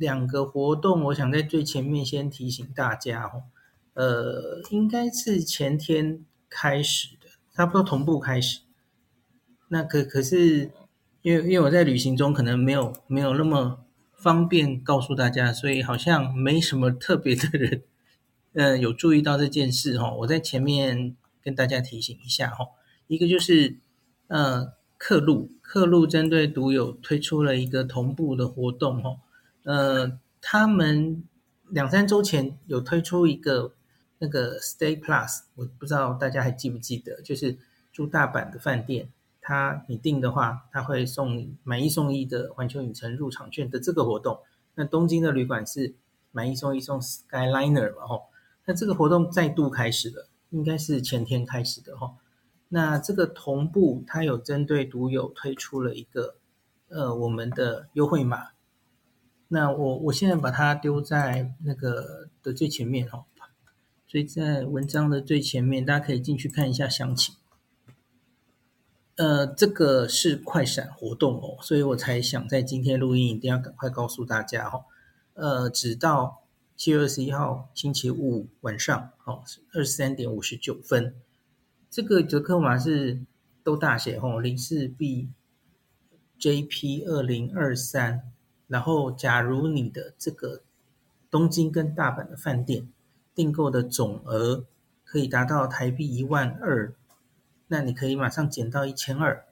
两个活动，我想在最前面先提醒大家哦，呃，应该是前天开始的，差不多同步开始。那可可是，因为因为我在旅行中，可能没有没有那么方便告诉大家，所以好像没什么特别的人，呃，有注意到这件事哦。我在前面跟大家提醒一下哦，一个就是呃，客路客路针对独友推出了一个同步的活动哦。呃，他们两三周前有推出一个那个 Stay Plus，我不知道大家还记不记得，就是住大阪的饭店，他你订的话，他会送你买一送一的环球影城入场券的这个活动。那东京的旅馆是买一送一送 Skyliner 嘛，吼，那这个活动再度开始了，应该是前天开始的吼。那这个同步，它有针对独有推出了一个呃我们的优惠码。那我我现在把它丢在那个的最前面哦，所以在文章的最前面，大家可以进去看一下详情。呃，这个是快闪活动哦，所以我才想在今天录音一定要赶快告诉大家哦。呃，直到七月二十一号星期五晚上哦，二十三点五十九分，这个折扣码是都大写哦，零四 B JP 二零二三。然后，假如你的这个东京跟大阪的饭店订购的总额可以达到台币一万二，那你可以马上减到一千二，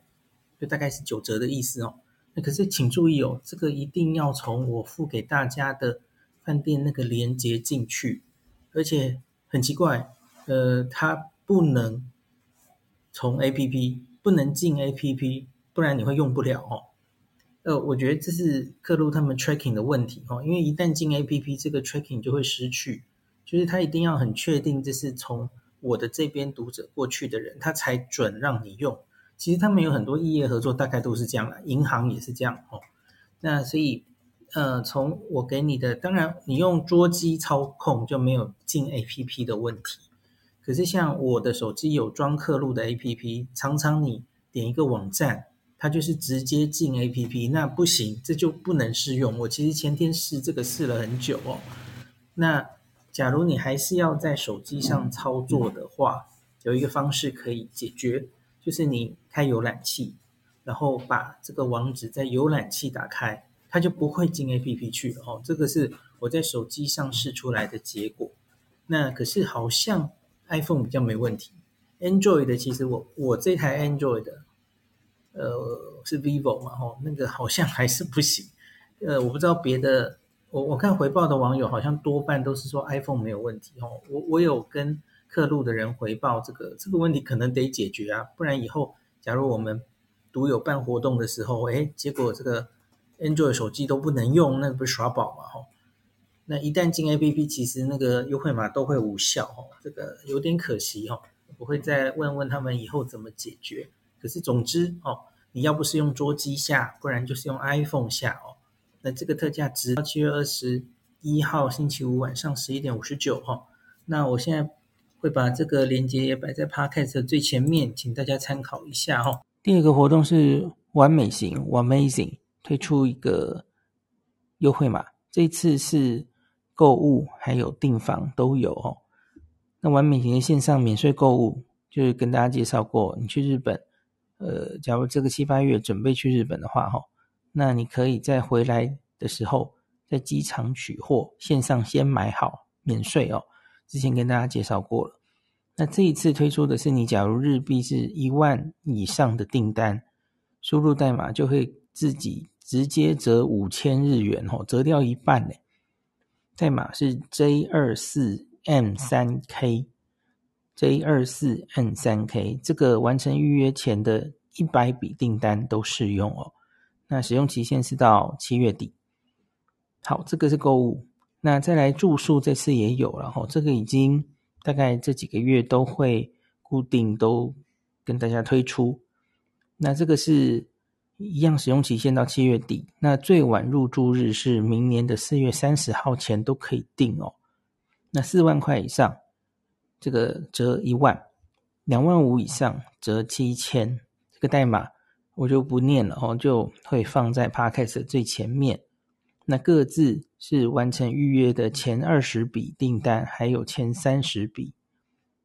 就大概是九折的意思哦。那可是请注意哦，这个一定要从我付给大家的饭店那个链接进去，而且很奇怪，呃，它不能从 APP，不能进 APP，不然你会用不了哦。呃，我觉得这是客路他们 tracking 的问题哦，因为一旦进 APP，这个 tracking 就会失去，就是他一定要很确定这是从我的这边读者过去的人，他才准让你用。其实他们有很多异业合作，大概都是这样的，银行也是这样哦。那所以，呃，从我给你的，当然你用桌机操控就没有进 APP 的问题。可是像我的手机有装客路的 APP，常常你点一个网站。它就是直接进 APP，那不行，这就不能试用。我其实前天试这个试了很久哦。那假如你还是要在手机上操作的话，有一个方式可以解决，就是你开浏览器，然后把这个网址在浏览器打开，它就不会进 APP 去哦。这个是我在手机上试出来的结果。那可是好像 iPhone 比较没问题，Android 的其实我我这台 Android 的。呃，是 vivo 嘛？吼，那个好像还是不行。呃，我不知道别的，我我看回报的网友好像多半都是说 iPhone 没有问题。吼，我我有跟客路的人回报这个这个问题，可能得解决啊，不然以后假如我们独有办活动的时候，哎，结果这个 Android 手机都不能用，那不是耍宝嘛？吼，那一旦进 APP，其实那个优惠码都会无效。吼，这个有点可惜。吼，我会再问问他们以后怎么解决。可是总之哦。你要不是用桌机下，不然就是用 iPhone 下哦。那这个特价直到七月二十一号星期五晚上十一点五十九哈。那我现在会把这个链接也摆在 Podcast 的最前面，请大家参考一下哈。第二个活动是完美行 Wamazing 推出一个优惠码，这次是购物还有订房都有哦。那完美型的线上免税购物，就是跟大家介绍过，你去日本。呃，假如这个七八月准备去日本的话，哈，那你可以在回来的时候在机场取货，线上先买好，免税哦。之前跟大家介绍过了。那这一次推出的是，你假如日币是一万以上的订单，输入代码就会自己直接折五千日元哦，折掉一半呢。代码是 J 二四 M 三 K。J 二四 N 三 K 这个完成预约前的一百笔订单都适用哦。那使用期限是到七月底。好，这个是购物。那再来住宿，这次也有了，然后这个已经大概这几个月都会固定都跟大家推出。那这个是一样使用期限到七月底。那最晚入住日是明年的四月三十号前都可以订哦。那四万块以上。这个折一万，两万五以上折七千。这个代码我就不念了哦，就会放在 Podcast 的最前面。那各自是完成预约的前二十笔订单，还有前三十笔。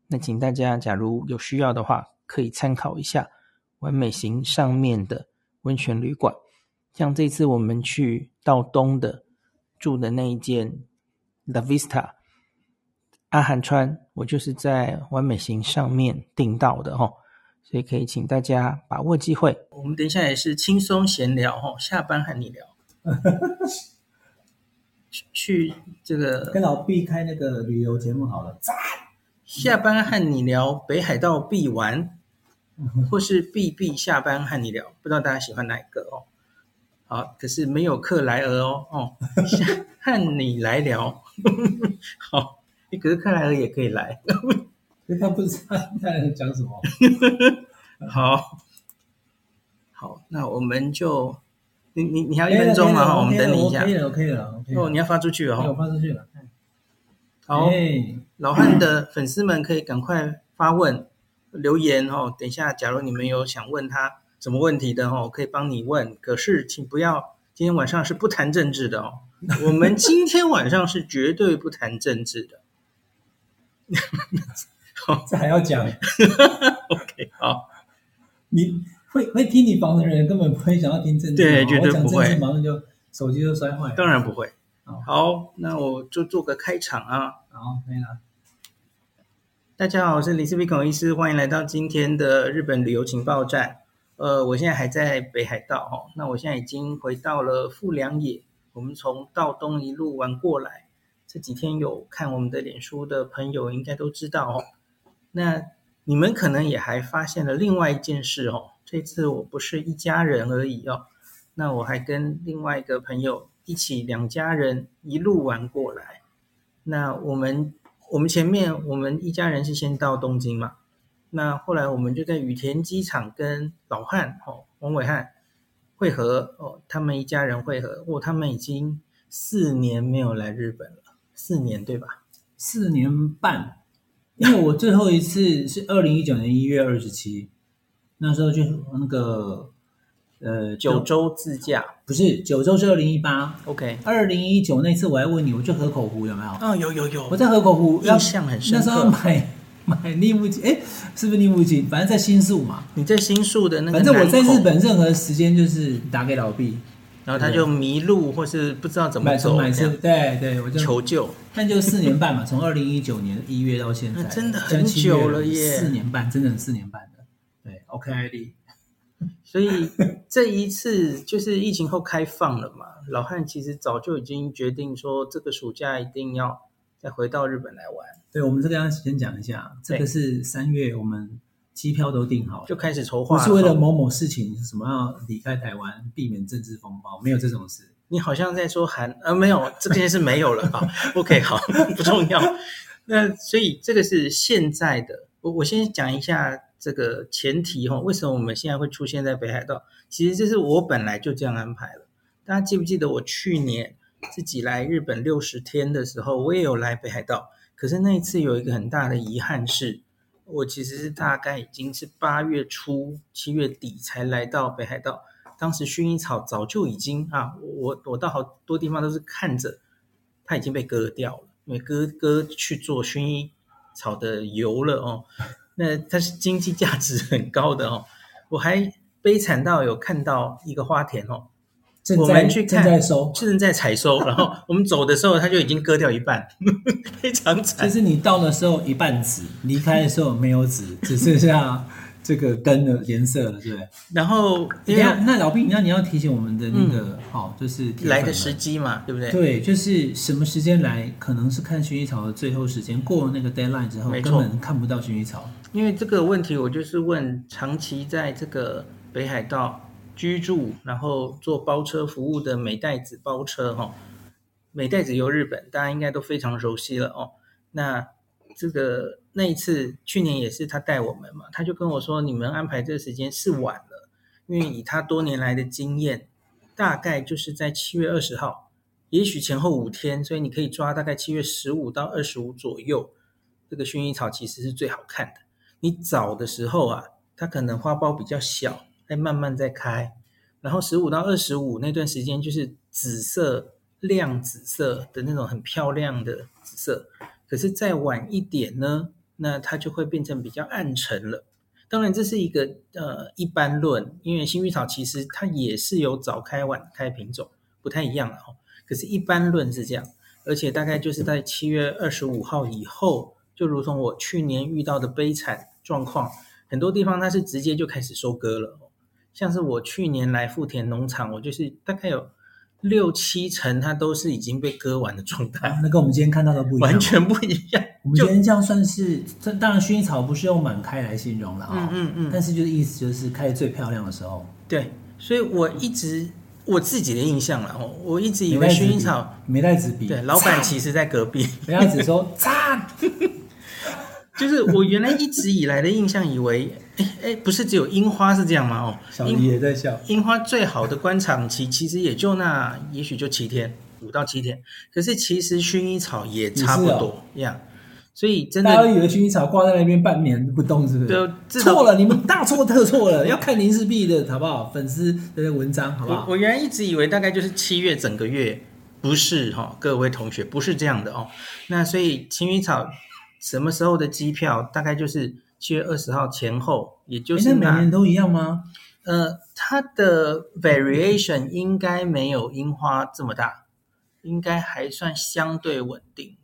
那请大家假如有需要的话，可以参考一下完美行上面的温泉旅馆。像这次我们去到东的住的那一间 La Vista 阿寒川，我就是在完美行上面订到的哦。所以可以请大家把握机会。我们等一下也是轻松闲聊哦，下班和你聊。去去这个跟老毕开那个旅游节目好了。下班和你聊北海道必玩，或是必必下班和你聊，不知道大家喜欢哪一个哦？好，可是没有克莱尔哦哦，和你来聊。好，可是克莱尔也可以来。他不知道他在讲什么。好，好，那我们就你你你还有一分钟吗？哈，我们等你一下。可以了，可以了。哦，你要发出去了哈。我发出去了。好，老汉的粉丝们可以赶快发问留言哦。等一下，假如你们有想问他什么问题的哦，可以帮你问。可是请不要今天晚上是不谈政治的哦。我们今天晚上是绝对不谈政治的。好，这还要讲？OK，好。你会会听你房的人根本不会想要听政治，对，绝对不会。马上就手机就摔坏。当然不会。好，那我就做个开场啊。好，可以了。大家好，我是林氏璧孔医师，欢迎来到今天的日本旅游情报站。呃，我现在还在北海道哦，那我现在已经回到了富良野。我们从道东一路玩过来，这几天有看我们的脸书的朋友应该都知道哦。那你们可能也还发现了另外一件事哦，这次我不是一家人而已哦，那我还跟另外一个朋友一起两家人一路玩过来。那我们我们前面我们一家人是先到东京嘛，那后来我们就在羽田机场跟老汉哦，王伟汉会合哦，他们一家人会合哦，他们已经四年没有来日本了，四年对吧？四年半。因为我最后一次是二零一九年一月二十七，那时候就那个呃九州自驾，不是九州是二零一八，OK，二零一九那次我还问你，我去河口湖有没有？哦，有有有，我在河口湖印象很深刻。那时候买买立木金，哎，是不是立木金？反正在新宿嘛。你在新宿的那个，反正我在日本任何时间就是打给老毕。然后他就迷路，或是不知道怎么走，买车，对对，我就求救。但就四年半嘛，从二零一九年一月到现在，真的很久了耶，四年半，真的四年半的。对，OKID。所以这一次就是疫情后开放了嘛，老汉其实早就已经决定说，这个暑假一定要再回到日本来玩。对，我们这个要先讲一下，这个是三月我们。机票都订好，就开始筹划。不是为了某某事情，什么要离开台湾，避免政治风暴，没有这种事。你好像在说韩，呃，没有，这件事没有了啊。OK，好，不重要。那所以这个是现在的。我我先讲一下这个前提哈，为什么我们现在会出现在北海道？其实这是我本来就这样安排了。大家记不记得我去年自己来日本六十天的时候，我也有来北海道。可是那一次有一个很大的遗憾是。我其实是大概已经是八月初、七月底才来到北海道，当时薰衣草早就已经啊，我我到好多地方都是看着它已经被割掉了，因为割割去做薰衣草的油了哦，那它是经济价值很高的哦，我还悲惨到有看到一个花田哦。我们去看，正在收，正在采收，然后我们走的时候，它就已经割掉一半，非常惨。就是你到的时候一半紫，离开的时候没有紫，只剩下这个根的颜色了，对不对？然后，那老毕，那你要提醒我们的那个，好、嗯，就是来的时机嘛，对不对？对，就是什么时间来，可能是看薰衣草的最后时间，过了那个 deadline 之后，根本看不到薰衣草。因为这个问题，我就是问长期在这个北海道。居住，然后做包车服务的美代子包车哈，美代子游日本，大家应该都非常熟悉了哦。那这个那一次去年也是他带我们嘛，他就跟我说，你们安排这个时间是晚了，因为以他多年来的经验，大概就是在七月二十号，也许前后五天，所以你可以抓大概七月十五到二十五左右，这个薰衣草其实是最好看的。你早的时候啊，它可能花苞比较小。再慢慢再开，然后十五到二十五那段时间就是紫色，亮紫色的那种很漂亮的紫色。可是再晚一点呢，那它就会变成比较暗沉了。当然这是一个呃一般论，因为幸运草其实它也是有早开晚开品种，不太一样哦。可是，一般论是这样，而且大概就是在七月二十五号以后，就如同我去年遇到的悲惨状况，很多地方它是直接就开始收割了。像是我去年来富田农场，我就是大概有六七成，它都是已经被割完的状态。那跟我们今天看到的不一样，完全不一样。我们今天这样算是，这当然薰衣草不是用满开来形容了啊、哦，嗯嗯嗯，但是就是意思就是开最漂亮的时候。对，所以我一直。我自己的印象了哦，我一直以为薰衣草没带纸笔，对，老板其实在隔壁，人家只说 赞，就是我原来一直以来的印象，以为哎哎，不是只有樱花是这样吗？哦，小李也在笑。樱花最好的观赏期其实也就那，也许就七天，五到七天。可是其实薰衣草也差不多呀。所以真的，大家以为薰衣草挂在那边半年不动，是不是？对错了，你们大错特错了。要看林氏璧的好不好？粉丝的文章好不好？我我原来一直以为大概就是七月整个月，不是哈、哦，各位同学不是这样的哦。那所以薰衣草什么时候的机票大概就是七月二十号前后，也就是每年都一样吗？呃，它的 variation 应该没有樱花这么大，应该还算相对稳定。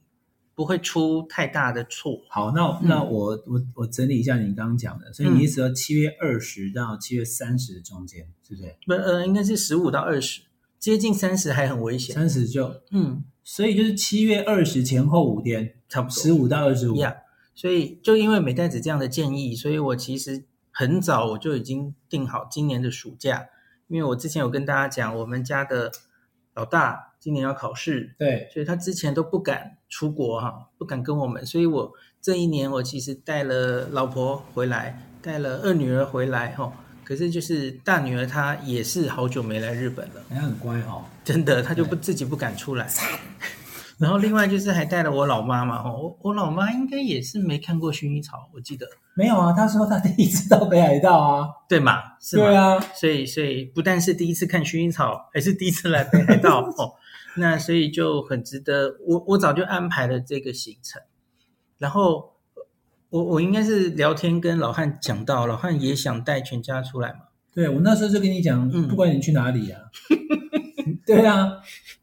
不会出太大的错。好，那那我、嗯、我我整理一下你刚刚讲的，所以你意思说七月二十到七月三十中间，是不是？不，呃，应该是十五到二十，接近三十还很危险。三十就嗯，所以就是七月二十前后五天，差不多十五到二十五。Yeah, 所以就因为美代子这样的建议，所以我其实很早我就已经定好今年的暑假，因为我之前有跟大家讲，我们家的老大。今年要考试，对，所以他之前都不敢出国哈，不敢跟我们，所以我这一年我其实带了老婆回来，带了二女儿回来哈，可是就是大女儿她也是好久没来日本了，她很乖哦，真的，她就不自己不敢出来。然后另外就是还带了我老妈嘛，我我老妈应该也是没看过薰衣草，我记得没有啊，她说她第一次到北海道啊，对嘛？是吗？对啊，所以所以不但是第一次看薰衣草，还是第一次来北海道 哦。那所以就很值得，我我早就安排了这个行程，然后我我应该是聊天跟老汉讲到，老汉也想带全家出来嘛。对，我那时候就跟你讲，嗯、不管你去哪里啊，对啊，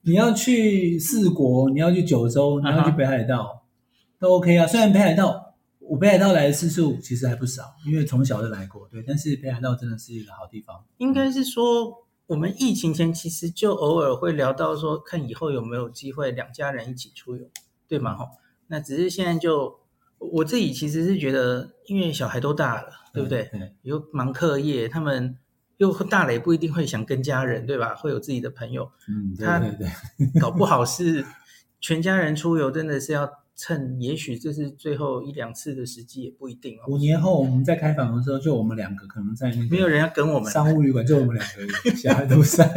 你要去四国，你要去九州，你要去北海道，嗯、都 OK 啊。虽然北海道我北海道来的次数其实还不少，因为从小就来过，对。但是北海道真的是一个好地方，应该是说。我们疫情前其实就偶尔会聊到说，看以后有没有机会两家人一起出游，对吗？哈，那只是现在就我自己其实是觉得，因为小孩都大了，对不对？对，又忙课业，他们又大了，也不一定会想跟家人，对吧？会有自己的朋友，嗯，对对对，他 搞不好是全家人出游，真的是要。趁也许这是最后一两次的时机，也不一定哦。五年后我们在开房的时候，就我们两个可能在那个没有人要跟我们商务旅馆，就我们两个 小孩都在，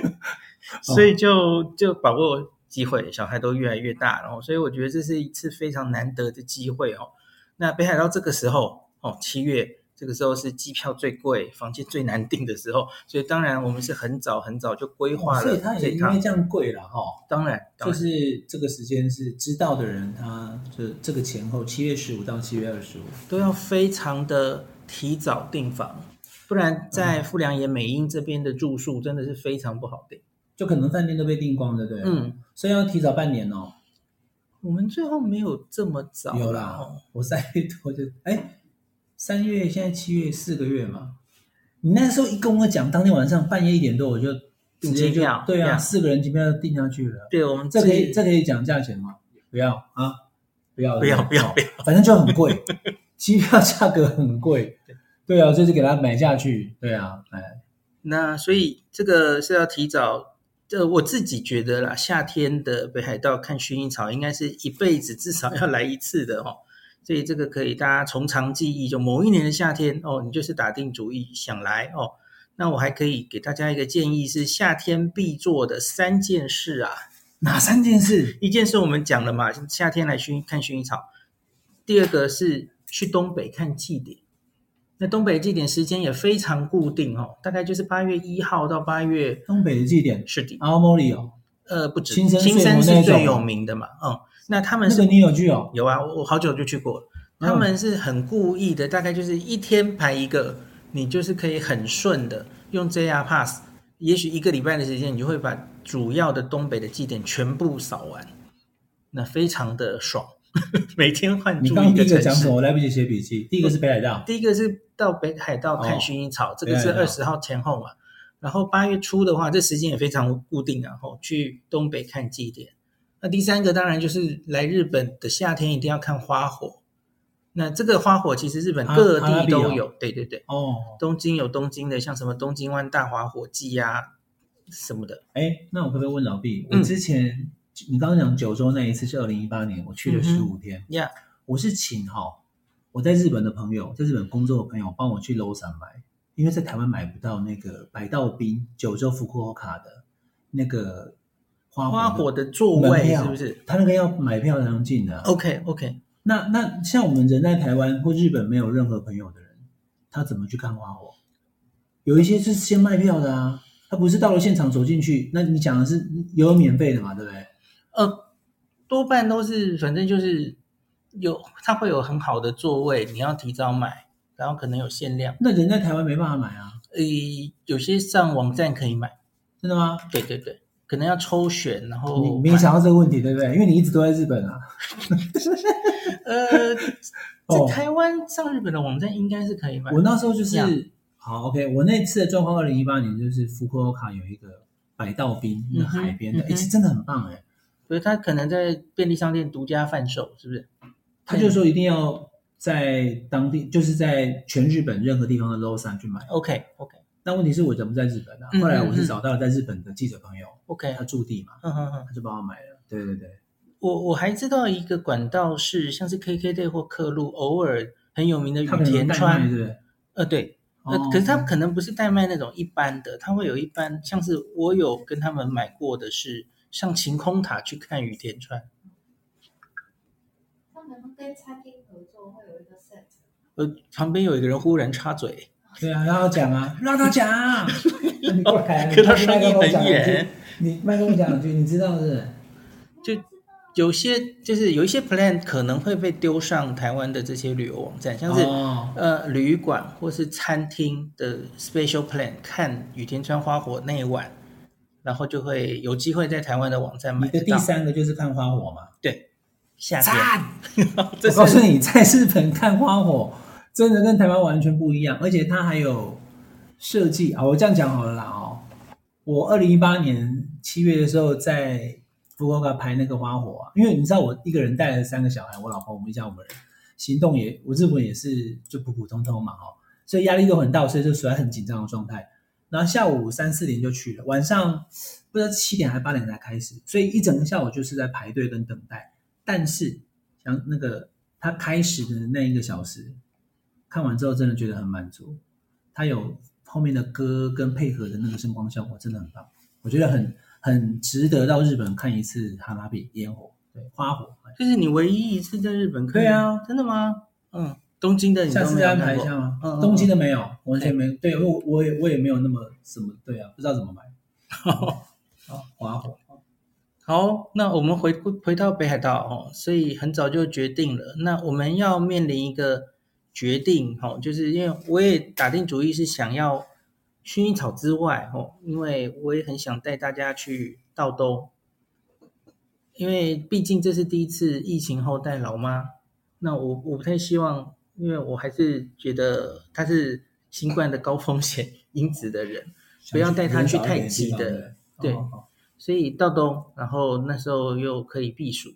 所以就就把握机会，小孩都越来越大，然后所以我觉得这是一次非常难得的机会哦。那北海道这个时候哦，七月。这个时候是机票最贵、房间最难订的时候，所以当然我们是很早很早就规划了。所以它也因为这样贵了哈。当然，就是这个时间是知道的人，他就这个前后七月十五到七月二十五都要非常的提早订房，不然在富良野美瑛这边的住宿真的是非常不好订，就可能饭店都被订光了，对。嗯，所以要提早半年哦。我们最后没有这么早，有啦，我三月多就哎。三月，现在七月，四个月嘛。你那时候一跟我讲，当天晚上半夜一点多，我就直接就对啊，四个人机票订下去了。对，我们这可以这可以讲价钱吗？不要啊，不要不要不要不要，反正就很贵，机票价格很贵。对啊，就是给他买下去。对啊，哎，那所以这个是要提早。这我自己觉得啦，夏天的北海道看薰衣草，应该是一辈子至少要来一次的哦。所以这个可以大家从长计议，就某一年的夏天哦，你就是打定主意想来哦。那我还可以给大家一个建议，是夏天必做的三件事啊。哪三件事？一件事我们讲了嘛，夏天来薰看薰衣草。第二个是去东北看祭典，那东北祭典时间也非常固定哦，大概就是八月一号到八月。东北的祭典是的，青森哦。呃，不止，青森青森是最有名的嘛，嗯，那他们是你有去哦？有啊，我好久就去过了。他们是很故意的，大概就是一天排一个，你就是可以很顺的用 JR Pass，也许一个礼拜的时间，你就会把主要的东北的祭典全部扫完，那非常的爽。每天换住一个城市。你刚第一个讲什么？我来不及写笔记。第一个是北海道，第一个是到北海道看薰衣草，哦、这个是二十号前后嘛。然后八月初的话，这时间也非常固定，然后去东北看祭典。那第三个当然就是来日本的夏天一定要看花火。那这个花火其实日本各地都有，对对对。哦，东京有东京的，像什么东京湾大花火季呀、啊、什么的。哎，那我可不可以问老毕？我之前、嗯、你刚刚讲九州那一次是二零一八年，我去了十五天。呀、嗯，我是请哈我在日本的朋友，在日本工作的朋友帮我去 Lawson 买，因为在台湾买不到那个百道冰九州福库卡的那个花火的座位，是不是？他那个要买票才能进的。OK OK。那那像我们人在台湾或日本没有任何朋友的人，他怎么去看花火？有一些是先卖票的啊，他不是到了现场走进去。那你讲的是有免费的嘛，对不对？呃，多半都是，反正就是有，他会有很好的座位，你要提早买，然后可能有限量。那人在台湾没办法买啊？呃，有些上网站可以买，真的吗？对对对。可能要抽选，然后你没想到这个问题，对不对？因为你一直都在日本啊。呃，在台湾上日本的网站应该是可以买。我那时候就是好 OK，我那次的状况，二零一八年就是福克欧卡有一个百道冰那海边的，哎，是真的很棒哎。所以他可能在便利商店独家贩售，是不是？他就说一定要在当地，就是在全日本任何地方的 Lawson 去买。OK OK。但问题是我怎么在日本呢？后来我是找到了在日本的记者朋友，OK，他驻地嘛，嗯嗯嗯，他就帮我买了。对对对，我我还知道一个管道是像是 KKday 或客路，偶尔很有名的羽田川，对，呃对，呃可是他可能不是代卖那种一般的，他会有一般，像是我有跟他们买过的是上晴空塔去看雨田川。他们跟餐厅合作会有一个 set，呃，旁边有一个人忽然插嘴。对啊，让他讲啊，让他讲。你过来，可他声音很远。你麦克风讲两句，你知道是？就有些就是有一些 plan 可能会被丢上台湾的这些旅游网站，像是、哦、呃旅馆或是餐厅的 special plan，看雨天川花火那一晚，然后就会有机会在台湾的网站买。你的第三个就是看花火嘛？对，夏天。我告诉你，在日本看花火。真的跟台湾完全不一样，而且它还有设计啊！我这样讲好了啦哦。我二零一八年七月的时候在福冈拍那个花火啊，因为你知道我一个人带了三个小孩，我老婆我们一家五人，行动也我日本也是就普普通通嘛哈，所以压力都很大，所以就处在很紧张的状态。然后下午三四点就去了，晚上不知道七点还是八点才开始，所以一整个下午就是在排队跟等待。但是像那个它开始的那一个小时。看完之后真的觉得很满足，他有后面的歌跟配合的那个声光效果真的很棒，我觉得很很值得到日本看一次哈拉比烟火，对，花火。这是你唯一一次在日本看？对啊，真的吗？嗯，东京的你下次再安排一下吗？嗯，东京的没有，完全没有。对，我我也我也没有那么什么，对啊，不知道怎么买。好，花火。好，那我们回回到北海道哦，所以很早就决定了，那我们要面临一个。决定哈，就是因为我也打定主意是想要薰衣草之外哦，因为我也很想带大家去道东，因为毕竟这是第一次疫情后带老妈，那我我不太希望，因为我还是觉得她是新冠的高风险因子的人，不要带她去太急的，对，所以道东，然后那时候又可以避暑，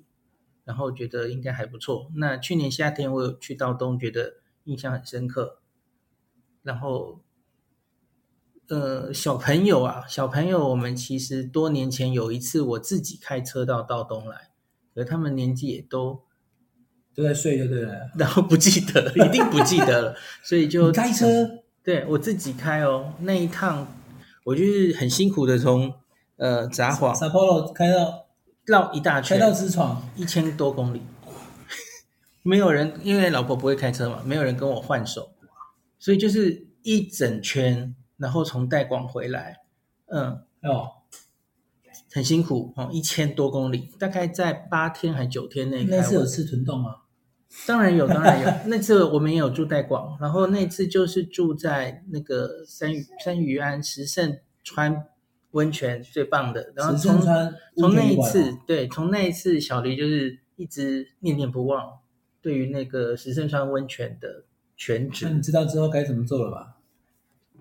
然后觉得应该还不错。那去年夏天我有去道东，觉得。印象很深刻，然后，呃，小朋友啊，小朋友，我们其实多年前有一次我自己开车到道东来，可他们年纪也都都在睡，就对了，然后不记得，一定不记得了，所以就开车，对我自己开哦，那一趟我就是很辛苦的从呃札幌札幌开到绕一大圈，开到知床一千多公里。没有人，因为老婆不会开车嘛，没有人跟我换手，所以就是一整圈，然后从代广回来，嗯，哦，很辛苦哦，一千多公里，大概在八天还九天内。那次有吃豚冻吗？当然有，当然有。那次我们也有住带广，然后那次就是住在那个三屿 三余安石胜川温泉最棒的。然后从从那一次，对，从那一次小黎就是一直念念不忘，对于那个石胜川温泉的全职。那你知道之后该怎么做了吧？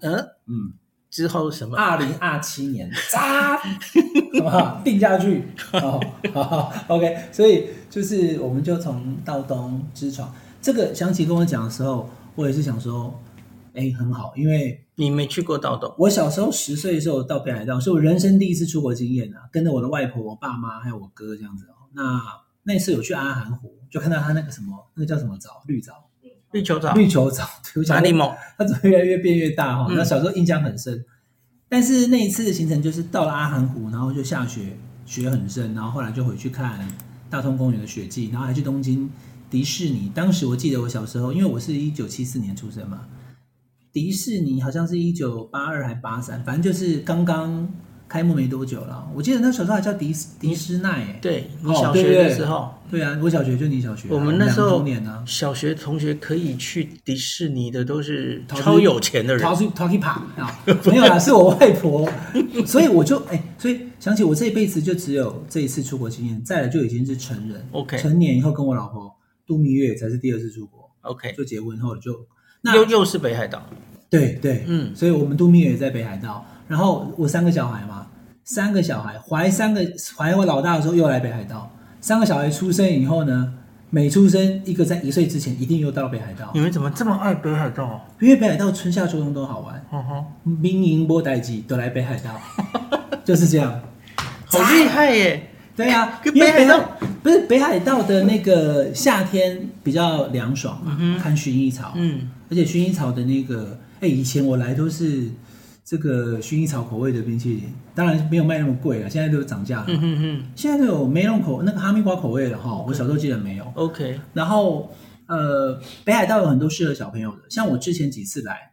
嗯嗯。之后什么？二零二七年，扎，好不好？定下去。好好好，OK。所以就是，我们就从道东之闯。这个想起跟我讲的时候，我也是想说，哎，很好，因为你没去过道东。我小时候十岁的时候到北海道，是我人生第一次出国经验啊，跟着我的外婆、我爸妈还有我哥这样子哦。那那次有去阿寒湖，就看到他那个什么，那个叫什么藻？绿藻。绿球藻，绿球藻，哪里猛？它怎么越来越变越大哈？那、嗯、小时候印象很深，但是那一次的行程就是到了阿寒湖，然后就下雪，雪很深，然后后来就回去看大通公园的雪季，然后还去东京迪士尼。当时我记得我小时候，因为我是一九七四年出生嘛，迪士尼好像是一九八二还八三，反正就是刚刚。开幕没多久了，我记得那小时候还叫迪斯迪斯奈。对，你小学的时候，哦、对，对，对，啊，我小学就你小学。我们那时候小学同学可以去迪士尼的都是超有钱的人。淘去淘去爬啊，没有啦，是我外婆。所以我就哎，所以想起我这一辈子就只有这一次出国经验，再来就已经是成人。OK，成年以后跟我老婆度蜜月才是第二次出国。OK，就结婚后就那又又是北海道。对对，嗯，所以我们度蜜月也在北海道。然后我三个小孩嘛。三个小孩怀三个怀我老大的时候又来北海道，三个小孩出生以后呢，每出生一个在一岁之前一定又到北海道。你们怎么这么爱北海道？因为北海道春夏秋冬都好玩。嗯哼，民营波代机都来北海道，就是这样，好厉害耶！对呀、啊，因为北海道不是北海道的那个夏天比较凉爽嘛，嗯、看薰衣草，嗯，而且薰衣草的那个，哎，以前我来都是。这个薰衣草口味的冰淇淋，当然没有卖那么贵了，现在都有涨价了。嗯嗯嗯，现在都有梅隆口那个哈密瓜口味了哈.我小时候记得没有。OK，然后呃，北海道有很多适合小朋友的，像我之前几次来，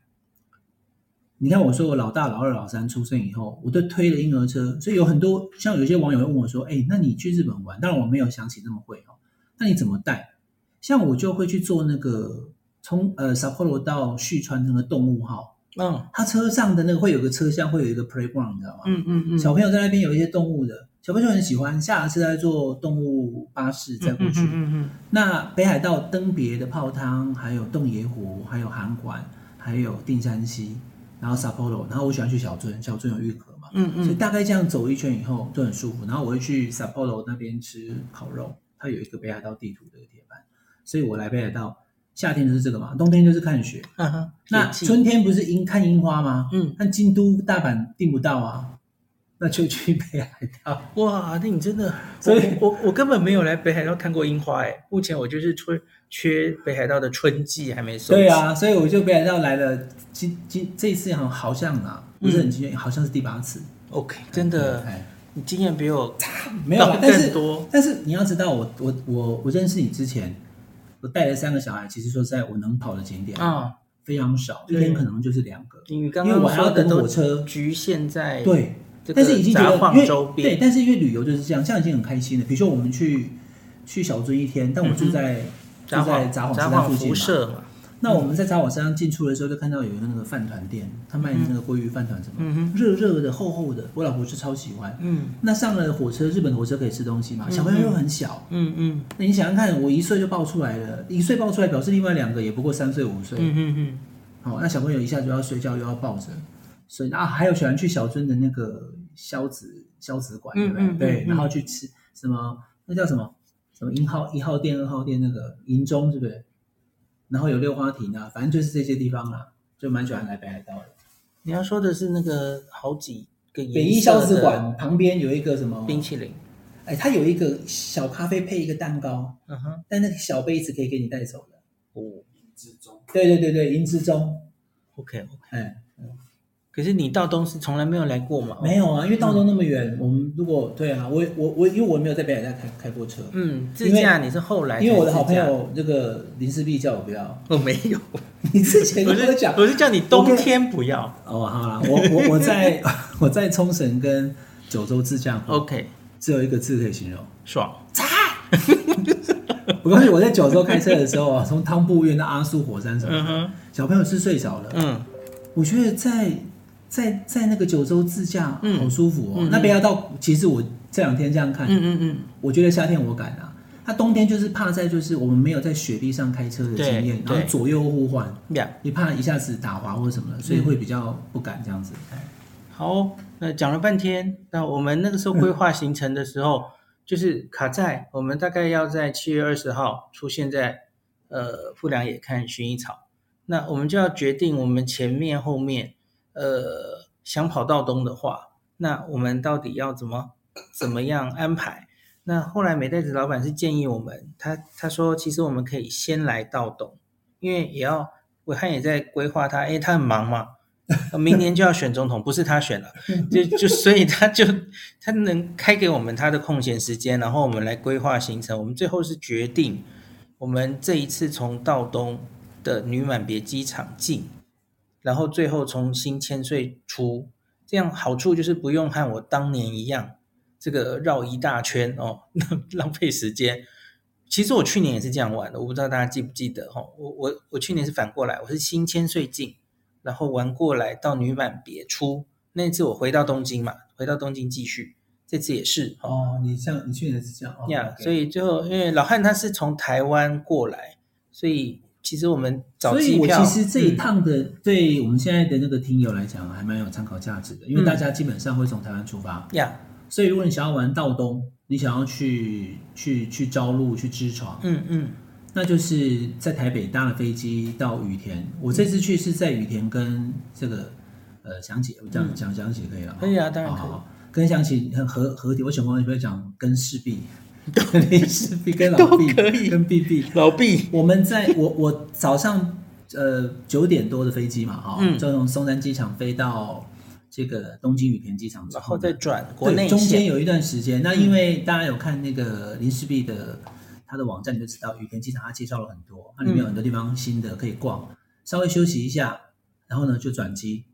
你看我说我老大、老二、老三出生以后，我都推了婴儿车，所以有很多像有些网友会问我说：“哎，那你去日本玩？当然我没有想起那么会哦，那你怎么带？像我就会去做那个从呃札幌到旭川那个动物号。”嗯，他车上的那个会有个车厢，会有一个 playground，你知道吗？嗯嗯嗯。小朋友在那边有一些动物的，小朋友很喜欢。下一次再坐动物巴士再过去。嗯嗯，嗯，嗯那北海道登别的泡汤，还有洞爷湖，还有函馆，还有定山溪，然后 Sapporo，然后我喜欢去小樽，小樽有玉河嘛。嗯嗯。所以大概这样走一圈以后都很舒服。然后我会去 Sapporo 那边吃烤肉，它有一个北海道地图的铁板，所以我来北海道。夏天就是这个嘛，冬天就是看雪。嗯哼，那春天不是樱看樱花吗？嗯，但京都、大阪订不到啊，那就去北海道。哇，那你真的，所以我我，我根本没有来北海道看过樱花哎。目前我就是缺缺北海道的春季还没收。对啊，所以我就北海道来了，今今这一次好像好像啊，不是很经验，好像是第八次。OK，真的，你经验比我 没有更多。但是你要知道我，我我我我认识你之前。我带了三个小孩，其实说实在，我能跑的景点啊非常少，一天可能就是两个。因为我还要等火车，局限在对，但是已经觉得因为对，但是因为旅游就是这样，这样已经很开心了。比如说我们去去小樽一天，但我住在住在札幌车站附近嘛。那我们在札幌山上进出的时候，就看到有一个那个饭团店，他卖那个鲑鱼饭团什么，嗯、热热的、厚厚的，我老婆是超喜欢。嗯，那上了火车，日本火车可以吃东西嘛？小朋友又很小，嗯嗯，那你想想看，我一岁就抱出来了，一岁抱出来，表示另外两个也不过三岁五岁。嗯嗯嗯，好，那小朋友一下就要睡觉，又要抱着，所以啊，还有喜欢去小樽的那个消子消子馆，对不对？对，然后去吃什么？那叫什么？什么一号一号店、二号店那个银钟，是不是？然后有六花亭啊，反正就是这些地方啦，就蛮喜欢来北海道的。你要说的是那个好几个北一消子馆旁边有一个什么冰淇淋？哎，它有一个小咖啡配一个蛋糕，嗯哼，但那个小杯子可以给你带走的。哦，银之中。对对对对，银之中。OK OK。哎。可是你到东是从来没有来过嘛？没有啊，因为道东那么远，嗯、我们如果对啊，我我我，因为我没有在北海道开开过车。嗯，自驾你是后来？因为我的好朋友这个林世璧叫我不要。我没有，你之前跟我讲，我是叫你冬天不要。哦，好了，我我我在 我在冲绳跟九州自驾，OK，只有一个字可以形容：爽。菜。我告诉你，我在九州开车的时候啊，从汤布院到阿苏火山什么的，嗯、小朋友是睡着了。嗯，我觉得在在在那个九州自驾嗯好舒服哦。嗯、那边要到其实我这两天这样看，嗯嗯嗯，我觉得夏天我敢啊。他冬天就是怕在就是我们没有在雪地上开车的经验，然后左右互换，你怕一下子打滑或者什么的，所以会比较不敢这样子。嗯、好，那讲了半天，那我们那个时候规划行程的时候。嗯就是卡在我们大概要在七月二十号出现在呃富良野看薰衣草，那我们就要决定我们前面后面呃想跑到东的话，那我们到底要怎么怎么样安排？那后来美代子老板是建议我们，他他说其实我们可以先来到东，因为也要伟汉也在规划他，诶他很忙嘛。明年就要选总统，不是他选了，就就所以他就他能开给我们他的空闲时间，然后我们来规划行程。我们最后是决定，我们这一次从道东的女满别机场进，然后最后重新千岁出，这样好处就是不用和我当年一样，这个绕一大圈哦，浪费时间。其实我去年也是这样玩的，我不知道大家记不记得哈？我我我去年是反过来，我是新千岁进。然后玩过来到女版别出，那次我回到东京嘛，回到东京继续，这次也是哦。你像你去年是这样，呀、yeah, 所以最后因为老汉他是从台湾过来，所以其实我们找机票，所以我其实这一趟的、嗯、对我们现在的那个听友来讲还蛮有参考价值的，因为大家基本上会从台湾出发，呀、所以如果你想要玩道东，你想要去去去朝露去支床，嗯嗯。那就是在台北搭了飞机到羽田。我这次去是在羽田跟这个呃祥姐，我这样讲祥姐可以了。可以啊，当然可以。跟祥姐很合合体。我喜欢不会讲跟势必，跟势必跟老毕可以，跟 B B 老毕。我们在我我早上呃九点多的飞机嘛，哈，就从松山机场飞到这个东京羽田机场，然后再转国内线。中间有一段时间，那因为大家有看那个林氏璧的。他的网站你就知道，羽田机场他介绍了很多，它里面有很多地方新的可以逛，嗯、稍微休息一下，然后呢就转机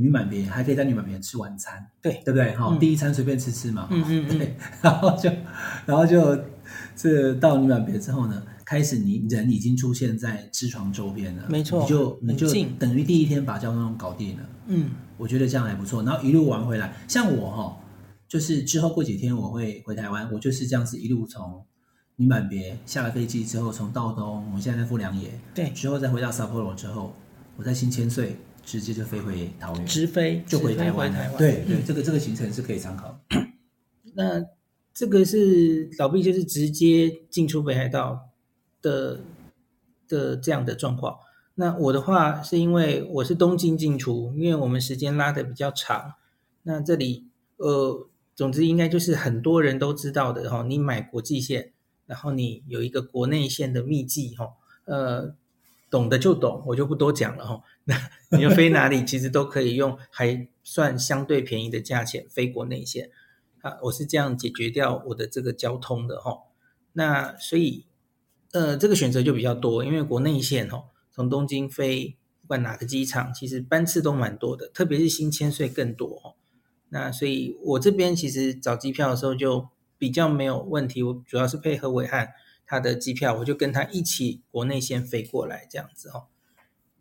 女满别，还可以在女满别吃晚餐，对。对不对？哈、嗯，第一餐随便吃吃嘛，嗯嗯，嗯。对，然后就然后就这到女满别之后呢，开始你人已经出现在知床周边了，没错，你就你就等于第一天把交通搞定了，嗯，我觉得这样还不错，然后一路玩回来，像我哈，就是之后过几天我会回台湾，我就是这样子一路从。女满别下了飞机之后，从道东，我们现在在富良野，对，之后再回到札幌之后，我在新千岁直接就飞回桃园，直飞就回台湾，对对，这个这个行程是可以参考。那这个是老毕，就是直接进出北海道的的这样的状况。那我的话是因为我是东京进出，因为我们时间拉的比较长。那这里呃，总之应该就是很多人都知道的哈，你买国际线。然后你有一个国内线的秘籍哈，呃，懂的就懂，我就不多讲了哈。那你要飞哪里，其实都可以用还算相对便宜的价钱飞国内线啊。我是这样解决掉我的这个交通的哈。那所以呃，这个选择就比较多，因为国内线哈，从东京飞不管哪个机场，其实班次都蛮多的，特别是新千岁更多哈。那所以我这边其实找机票的时候就。比较没有问题，我主要是配合暐瀚他的机票，我就跟他一起国内先飞过来这样子哦。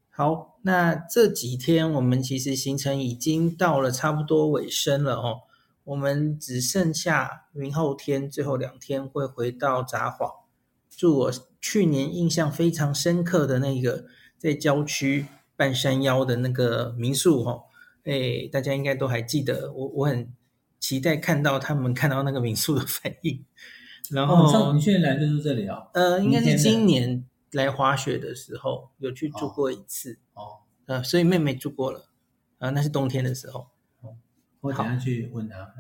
好，那这几天我们其实行程已经到了差不多尾声了哦，我们只剩下明后天最后两天会回到札幌，住我去年印象非常深刻的那个在郊区半山腰的那个民宿哦，哎，大家应该都还记得，我我很。期待看到他们看到那个民宿的反应，然后、哦、你去年来就是这里啊？呃，应该是今年来滑雪的时候有去住过一次哦，呃，所以妹妹住过了啊、呃，那是冬天的时候。哦，我等下去问他。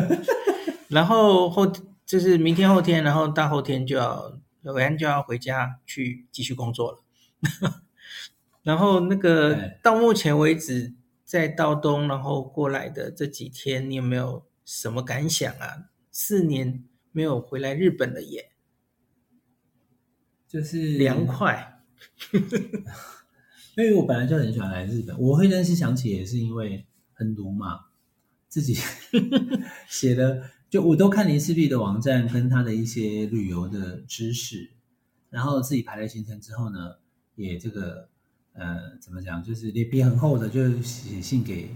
然后后就是明天后天，然后大后天就要暐瀚就要回家去继续工作了。然后那个到目前为止。在道东，然后过来的这几天，你有没有什么感想啊？四年没有回来日本了耶，就是凉快。因为我本来就很喜欢来日本，我会认识想起也是因为很鲁嘛。自己 写的，就我都看林氏璧的网站跟他的一些旅游的知识，然后自己排了行程之后呢，也这个呃怎么讲，就是脸皮很厚的，就写信给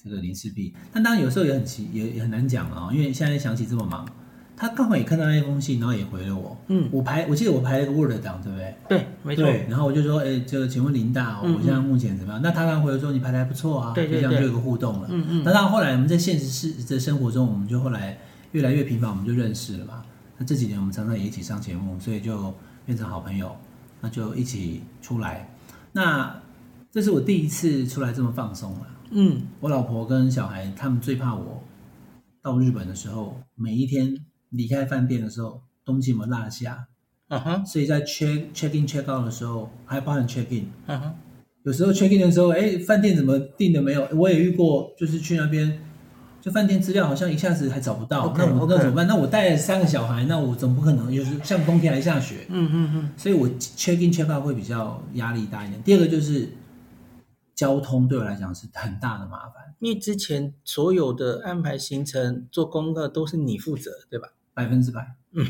这个林世璧。但当然有时候也很奇，也也很难讲啊、哦，因为现在想起这么忙。他刚好也看到那封信，然后也回了我。嗯，我排，我记得我排了一个 Word 档，对不对？对，没错。对，然后我就说，哎，这个请问林大，我现在目前怎么样？那他刚回来说你排的还不错啊，对对对，就这样就有个互动了。嗯嗯。那当然后来我们在现实世的生活中，我们就后来越来越频繁，我们就认识了嘛。那这几年我们常常也一起上节目，所以就变成好朋友，那就一起出来。那这是我第一次出来这么放松了。嗯，我老婆跟小孩他们最怕我到日本的时候，每一天。离开饭店的时候，东西有没有落下？嗯哼，所以在 check check in check out 的时候，还包含 check in。嗯哼，有时候 check in 的时候，哎，饭店怎么订的没有？我也遇过，就是去那边，就饭店资料好像一下子还找不到。Okay, 那我那怎么办.那我带了三个小孩，那我总不可能就是像冬天还下雪。嗯嗯嗯。所以我 check in check out 会比较压力大一点。第二个就是交通对我来讲是很大的麻烦，因为之前所有的安排行程做功课都是你负责，对吧？百分之百，嗯，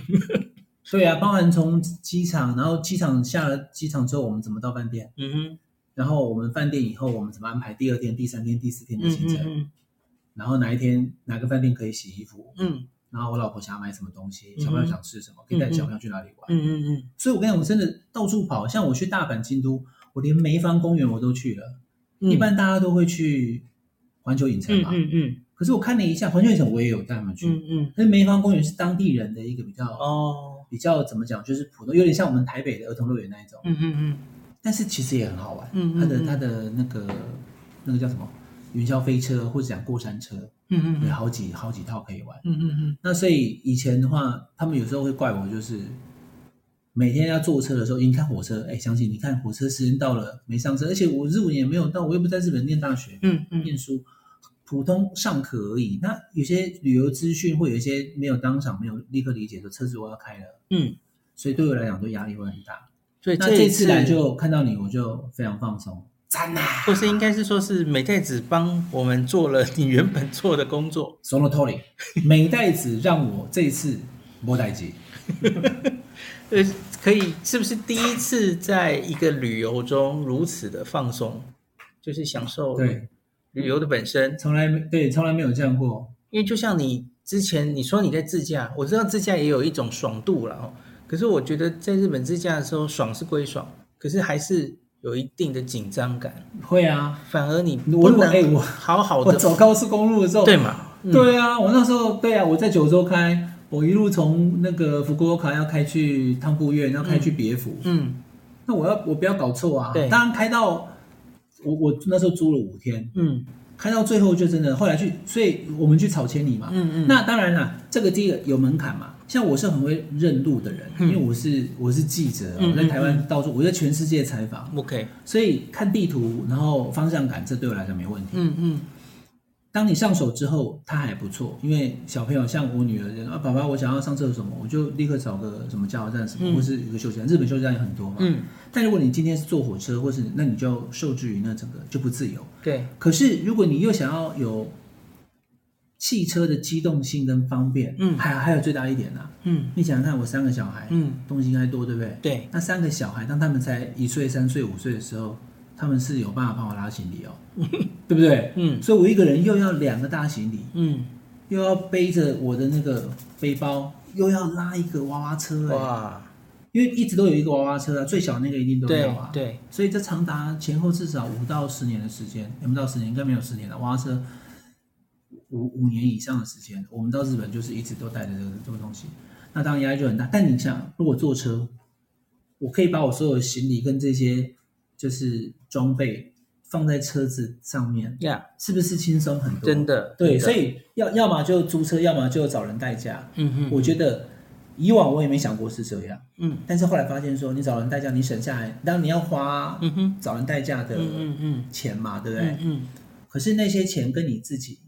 对啊，包含从机场，然后机场下了机场之后，我们怎么到饭店？嗯哼，然后我们饭店以后，我们怎么安排第二天、第三天、第四天的行程？嗯，然后哪一天哪个饭店可以洗衣服？嗯，然后我老婆想要买什么东西，小朋友想吃什么，可以带小朋友去哪里玩？嗯嗯嗯。所以我跟你讲，我真的到处跑，像我去大阪、京都，我连梅芳公园我都去了。一般大家都会去环球影城嘛？嗯嗯。可是我看了一下环球影城，我也有带他们去。嗯嗯。但是梅芳公园是当地人的一个比较哦，比较怎么讲，就是普通，有点像我们台北的儿童乐园那一种。嗯嗯嗯。但是其实也很好玩。嗯嗯。它的它的那个那个叫什么云霄飞车，或者讲过山车。嗯嗯。有好几好几套可以玩。嗯嗯嗯。那所以以前的话，他们有时候会怪我，就是每天要坐车的时候，你看火车，哎，相信你看火车时间到了没上车，而且我日文也没有到，我又不在日本念大学，嗯嗯，念书。普通尚可而已。那有些旅游资讯会有一些没有当场没有立刻理解的车子我要开了，嗯，所以对我来讲，就压力会很大。所以这那这次来就看到你，我就非常放松，赞啊！或是应该是说是美代子帮我们做了你原本做的工作。So no Tony，美代子让我这一次摸代机。呃，可以是不是第一次在一个旅游中如此的放松，就是享受对。旅游的本身从来没对，从来没有这样过。因为就像你之前你说你在自驾，我知道自驾也有一种爽度了哦。可是我觉得在日本自驾的时候，爽是归爽，可是还是有一定的紧张感。会啊，反而你不能哎，我好好的我走高速公路的时候，对嘛？嗯、对啊，我那时候对啊，我在九州开，我一路从那个福冈要开去汤布院，要开去别府。嗯，嗯那我要我不要搞错啊。对，当然开到。我我那时候租了五天，嗯，开到最后就真的，后来去，所以我们去草千里嘛，嗯嗯，那当然了，这个第一个有门槛嘛，像我是很会认路的人，嗯、因为我是我是记者，嗯、我在台湾到处，我在全世界采访，OK，所以看地图，然后方向感，这对我来讲没问题，嗯嗯。当你上手之后，它还不错，因为小朋友像我女儿，啊，爸爸，我想要上厕所什么，我就立刻找个什么加油站什么，嗯、或是一个休息站。日本休息站也很多嘛。嗯。但如果你今天是坐火车，或是那你就受制于那整个就不自由。对。可是如果你又想要有汽车的机动性跟方便，嗯，还还有最大一点呢、啊，嗯，你想想看，我三个小孩，嗯，东西应该多，对不对？对。那三个小孩，当他们才一岁、三岁、五岁的时候。他们是有办法帮我拉行李哦，对不对？嗯，所以我一个人又要两个大行李，嗯，又要背着我的那个背包，又要拉一个娃娃车，哇！因为一直都有一个娃娃车啊，最小那个一定都有啊，对。对，所以这长达前后至少五到十年的时间，也不到十年？应该没有十年了，娃娃车五五年以上的时间，我们到日本就是一直都带着这个这个东西，那当然压力就很大。但你想，如果坐车，我可以把我所有的行李跟这些。就是装备放在车子上面，呀，Yeah. 是不是轻松很多？真的，对，所以要要么就租车，要么就找人代驾。嗯哼，我觉得以往我也没想过是这样，嗯，但是后来发现说，你找人代驾，你省下来，当然你要花，嗯哼，找人代驾的，嗯嗯，钱嘛，对不对？嗯，可是那些钱跟你自己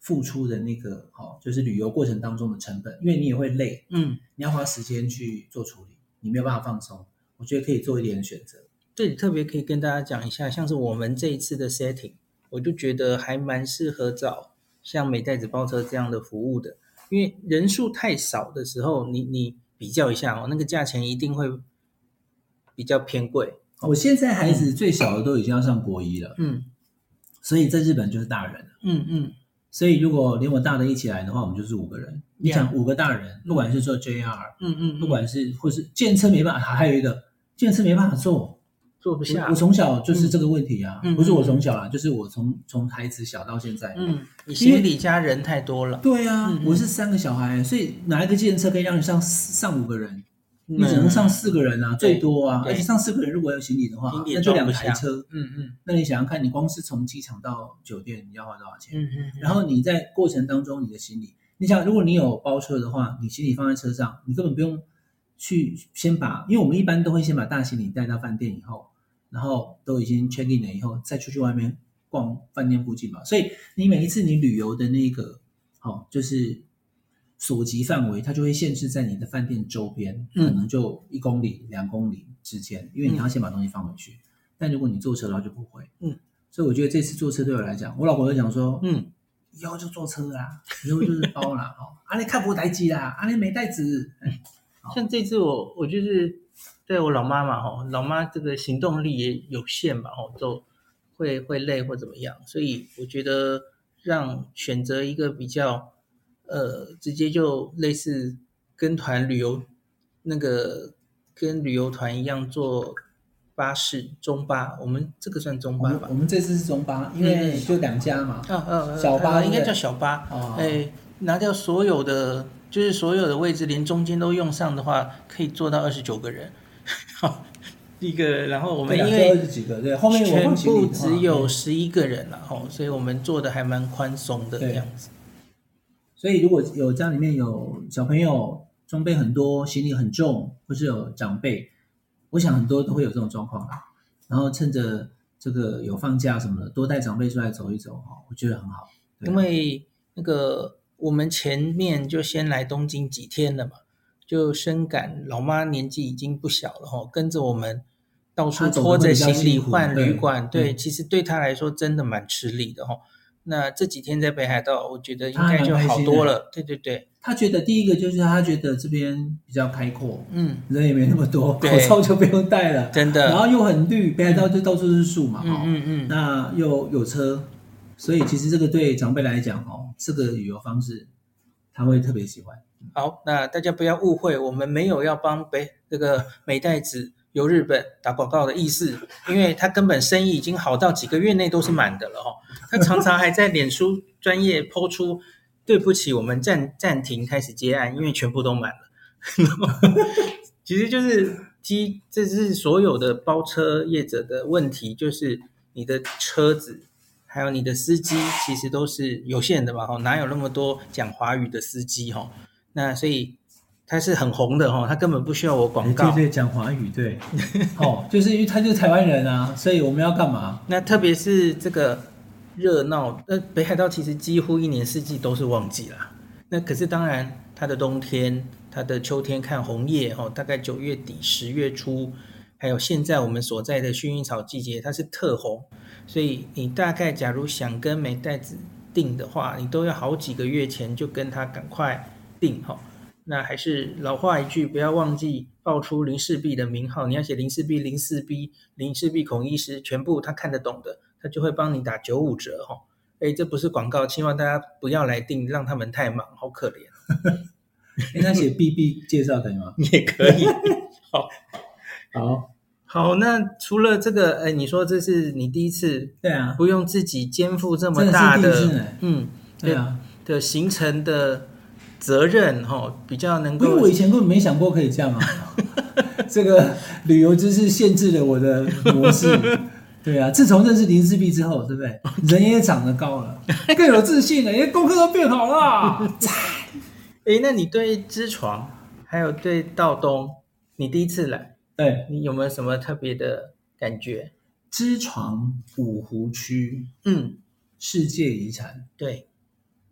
付出的那个，哦，就是旅游过程当中的成本，因为你也会累，嗯，你要花时间去做处理，你没有办法放松，我觉得可以做一点选择。这里特别可以跟大家讲一下，像是我们这一次的 setting，我就觉得还蛮适合找像美袋子包车这样的服务的，因为人数太少的时候，你你比较一下哦，那个价钱一定会比较偏贵。我现在孩子最小的都已经要上国一了，嗯，所以在日本就是大人了，嗯嗯，所以如果连我大的一起来的话，我们就是五个人。你想五个大人，不管是坐 JR，嗯嗯，不管是或是电车没办法，还有一个电车没办法坐，坐不下。我从小就是这个问题啊，不是我从小啦，就是我从从孩子小到现在，嗯，你行李家人太多了，对啊，我是三个小孩，所以哪一个计程车可以让你上上五个人？你只能上四个人啊，最多啊，而且上四个人如果有行李的话，那就两台车。嗯嗯，那你想想看，你光是从机场到酒店，你要花多少钱？嗯嗯。然后你在过程当中，你的行李，你想，如果你有包车的话，你行李放在车上，你根本不用去先把，因为我们一般都会先把大行李带到饭店以后，然后都已经 check in 了以后，再出去外面逛饭店附近嘛。所以你每一次你旅游的那个，好，就是。所及范围，它就会限制在你的饭店周边，可能就一公里、两公里之间，因为你要先把东西放回去。但如果你坐车的话，就不会。嗯，所以我觉得这次坐车对我来讲，我老婆就讲说，嗯，以后就坐车啦，以后就是包啦。哦，阿你看不带机啦，阿你没带子。像这次我，我就是对我老妈嘛，哦，老妈这个行动力也有限嘛，哦，就会会累或怎么样，所以我觉得让选择一个比较。呃，直接就类似跟团旅游，那个跟旅游团一样坐巴士中巴，我们这个算中巴吧？我们这次是中巴，因为就两家嘛。嗯嗯，小巴应该叫小巴。哦，哎，拿掉所有的，就是所有的位置，连中间都用上的话，可以坐到二十九个人。好，一个，然后我们因为二十几个，对，后面全部只有十一个人了，哦，所以我们做的还蛮宽松的这样子。所以，如果有家里面有小朋友，装备很多，行李很重，或是有长辈，我想很多都会有这种状况啦。然后趁着这个有放假什么的，多带长辈出来走一走哈，我觉得很好。因为那个我们前面就先来东京几天了嘛，就深感老妈年纪已经不小了哈，跟着我们到处拖着行李换旅馆，对，对，其实对她来说真的蛮吃力的哈。那这几天在北海道，我觉得应该就好多了。对对对，他觉得第一个就是他觉得这边比较开阔，嗯，人也没那么多，口罩就不用戴了，真的。然后又很绿，北海道就到处是树嘛，嗯嗯嗯。那又有车，所以其实这个对长辈来讲，哦，这个旅游方式他会特别喜欢。好，那大家不要误会，我们没有要帮北这个美代子。由日本打广告的意思，因为他根本生意已经好到几个月内都是满的了哦。他常常还在脸书专业抛出，对不起，我们暂暂停开始接案，因为全部都满了。其实就是机，这是所有的包车业者的问题，就是你的车子还有你的司机，其实都是有限的嘛，哈，哪有那么多讲华语的司机哈？那所以。他是很红的哈，他根本不需要我广告。对对，讲华语对，哦，就是因为他就是台湾人啊，所以我们要干嘛？那特别是这个热闹，那，北海道其实几乎一年四季都是旺季啦。那可是当然，它的冬天、它的秋天看红叶哦，大概九月底十月初，还有现在我们所在的薰衣草季节，它是特红。所以你大概假如想跟美代子订的话，你都要好几个月前就跟他赶快订哈。那还是老话一句，不要忘记报出林氏璧的名号。你要写林氏璧、林氏璧、林氏璧孔医师，全部他看得懂的，他就会帮你打九五折哈。哎，这不是广告，希望大家不要来订，让他们太忙，好可怜。那写 BB 介绍可以吗？也可以。好，好，好。那除了这个，哎，你说这是你第一次？对啊，不用自己肩负这么大的，嗯，对啊的行程的。责任哈比较能够，因为我以前根本没想过可以这样啊。这个旅游知识限制了我的模式。对啊，自从认识林志碧之后，对不对？人也长得高了，更有自信了，因为功课都变好了。哎，那你对之床还有对道东，你第一次来，对你有没有什么特别的感觉？之床五湖区，嗯，世界遗产。对，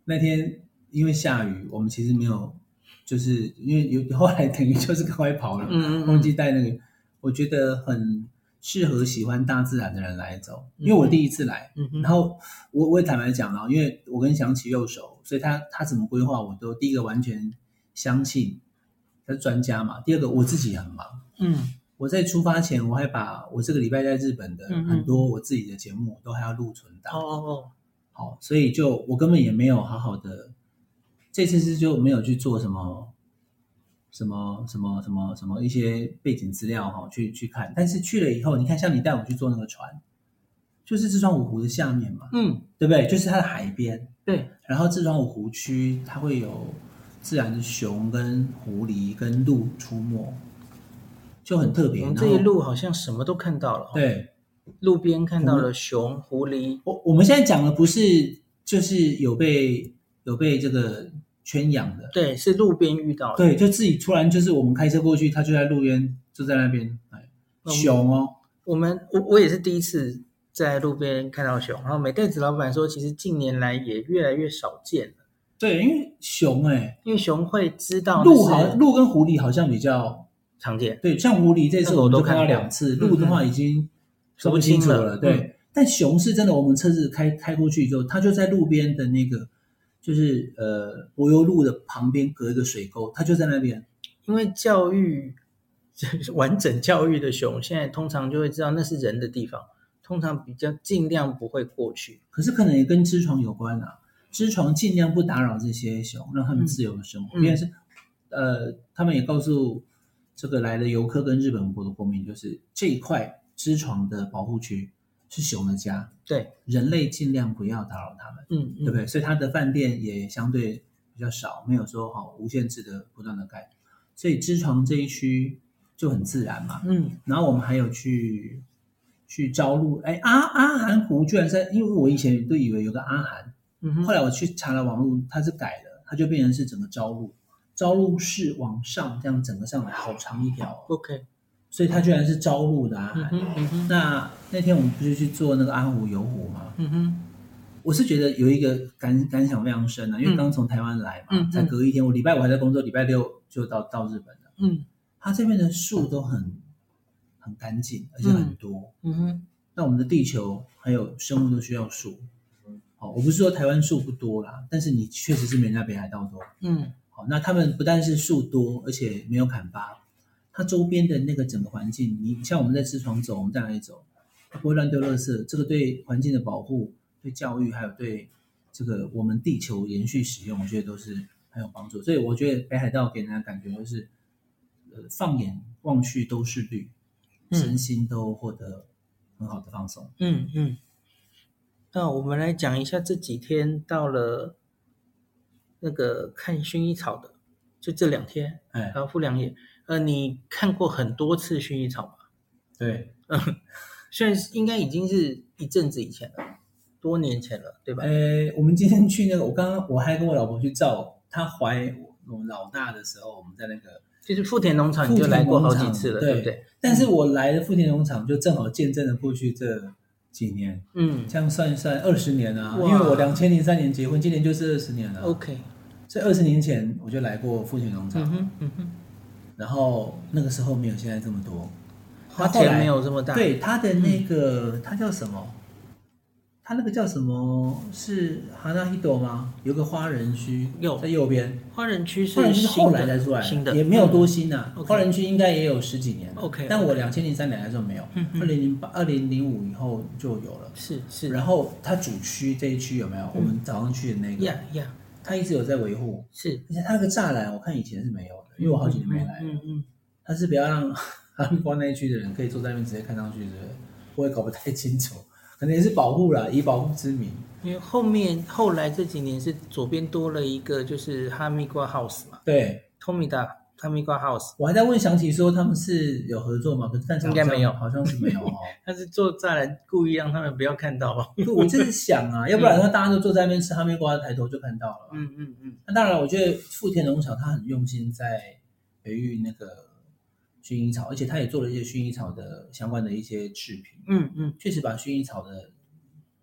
那天。因为下雨，我们其实没有，就是因为有后来等于就是 赶快跑了，嗯嗯，忘记带那个，我觉得很适合喜欢大自然的人来走。因为我第一次来，然后我我也坦白讲啊，因为我跟祥琪又熟，所以他他怎么规划，我都第一个完全相信他是专家嘛。第二个我自己很忙，嗯，我在出发前我还把我这个礼拜在日本的很多我自己的节目都还要录存档。哦哦哦，好，所以就我根本也没有好好的，这次是就没有去做什么什么什么什么什么一些背景资料哈，去去看。但是去了以后，你看，像你带我去坐那个船，就是知床五湖的下面嘛，嗯，对不对？就是它的海边，对，然后知床五湖区它会有自然的熊跟狐狸跟鹿出没，就很特别。我们这一路好像什么都看到了，对。路边看到了熊、狐狸。我我们现在讲的不是就是有被有被这个圈养的，对，是路边遇到的。对，就自己突然就是我们开车过去，他就在路边就在那边，哎，熊哦。我们我我也是第一次在路边看到熊，然后美代子老板说，其实近年来也越来越少见了。对，因为熊哎，因为熊会知道鹿好鹿跟狐狸好像比较常见。对，像狐狸这次我们都看到两次，鹿的话已经。说不清楚了，对。嗯、但熊是真的，我们车子开开过去之后，它就在路边的那个，就是呃柏油路的旁边隔一个水沟，它就在那边。因为教育完整教育的熊，现在通常就会知道那是人的地方，通常比较尽量不会过去。可是可能也跟织床有关啊，织床尽量不打扰这些熊，让他们自由的生活。因为、嗯、是呃，他们也告诉这个来的游客跟日本国的国民，就是这一块。织床的保护区是熊的家，对，人类尽量不要打扰他们，嗯，嗯，对不对？所以它的饭店也相对比较少，没有说好无限制的不断的盖，所以知床这一区就很自然嘛，嗯。然后我们还有去去朝鹿，哎，阿阿寒湖居然在，因为我以前都以为有个阿寒，嗯哼，后来我去查了网络，它是改了，它就变成是整个朝鹿，朝鹿是往上这样整个上来，好长一条，OK。所以它居然是朝鹿的阿寒。嗯嗯嗯、那那天我们不是去做那个阿寒湖游湖吗？嗯哼，我是觉得有一个感感想非常深啊，因为刚从台湾来嘛，嗯、才隔一天，我礼拜五还在工作，礼拜六就到到日本了。嗯，它这边的树都很很干净，而且很多。嗯哼，那我们的地球还有生物都需要树。好，我不是说台湾树不多啦，但是你确实是没人家北海道多。嗯，好，那他们不但是树多，而且没有砍伐。它周边的那个整个环境，你像我们在知床走，我们在哪里走，不会乱丢垃圾，这个对环境的保护、对教育，还有对这个我们地球延续使用，我觉得都是很有帮助。所以我觉得北海道给人的感觉就是，呃，放眼望去都是绿，身心都获得很好的放松。嗯嗯。那我们来讲一下这几天到了那个看薰衣草的，就这两天，哎，然后富良野。呃，你看过很多次薰衣草吗？对，嗯，现在应该已经是一阵子以前了，多年前了，对吧？呃，我们今天去那个，我刚刚我还跟我老婆去照她怀我老大的时候，我们在那个就是富田农场，你就来过好几次了，对，对不对？但是我来的富田农场就正好见证了过去这几年，嗯，这样算一算二十年啊，因为我两千零三年结婚，今年就是二十年了。OK，所以二十年前我就来过富田农场。嗯哼，嗯哼。然后那个时候没有现在这么多，花田没有这么大。对，它的那个它叫什么？它那个叫什么？是哈纳希朵吗？有个花人区，有在右边。花人区是花人区是后来才出来，新的也没有多新呐。花人区应该也有十几年。OK，但我两千零三年来的时候没有，二零零八、二零零五以后就有了。是是。然后它主区这一区有没有？我们早上去的那个。呀呀。它一直有在维护。是。而且它那个栅栏，我看以前是没有的。因为我好几年没来了，嗯嗯，它是不要让哈密瓜那一区的人可以坐在那边直接看上去，对不对？我也搞不太清楚，可能也是保护啦，以保护之名。因为后面后来这几年是左边多了一个，就是哈密瓜 house 嘛，对，Tomida 哈密瓜 house。我还在问祥琪说他们是有合作吗？可是但是应该没有，好像是没有哦。他是坐栅栏故意让他们不要看到。我就是想啊，要不然的话大家都坐在那边吃哈密瓜，抬头就看到了。嗯嗯嗯。那当然，我觉得富田农场他很用心在培育那个薰衣草，而且他也做了一些薰衣草的相关的一些制品。嗯嗯，确实把薰衣草的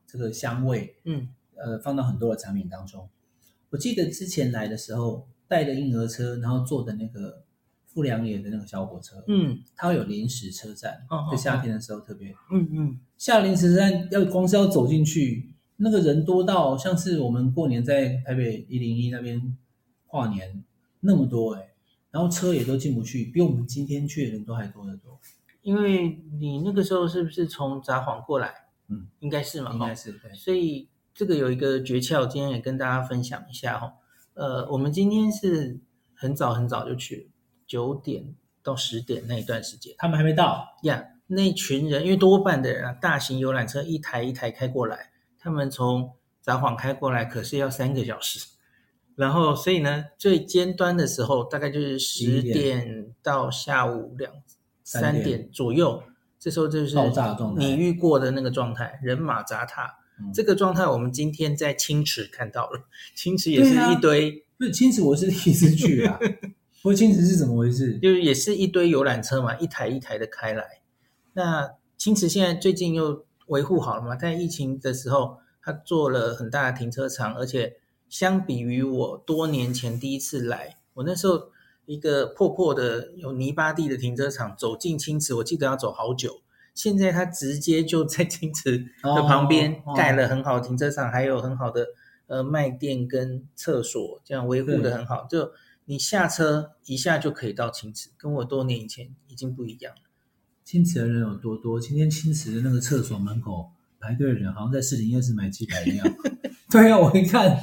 这个香味，嗯。呃，放到很多的产品当中。我记得之前来的时候带的婴儿车，然后坐的那个富良野的那个小火车，嗯，它会有临时车站，在夏天的时候特别，嗯嗯，下临时车站要光是要走进去，那个人多到像是我们过年在台北一零一那边跨年那么多哎，然后车也都进不去，比我们今天去的人都还多得多。因为你那个时候是不是从札幌过来？嗯，应该是嘛，应该是对。所以这个有一个诀窍，今天也跟大家分享一下哈。呃，我们今天是很早很早就去，九点到十点那一段时间，他们还没到呀。Yeah, 那群人，因为多半的人啊，大型游览车一台一台开过来，他们从札幌开过来，可是要三个小时。然后，所以呢，最尖端的时候大概就是十点到下午两。三点左右，这时候就是爆炸状态，你遇过的那个状态，人马杂沓。嗯、这个状态我们今天在青池看到了，青池也是一堆。啊、不是青池，我是第一次去啊。不过青池是怎么回事？就是也是一堆游览车嘛，一台一台的开来。那青池现在最近又维护好了嘛？在疫情的时候，他做了很大的停车场，而且相比于我多年前第一次来，我那时候。一个破破的有泥巴地的停车场，走进青池，我记得要走好久。现在它直接就在青池的旁边 盖了很好的停车场，还有很好的呃卖店跟厕所，这样维护的很好。就你下车一下就可以到青池，跟我多年以前已经不一样了。青池的人有多多？今天青池的那个厕所门口排队的人，好像在四零夜市买鸡排一样。对啊，我一看。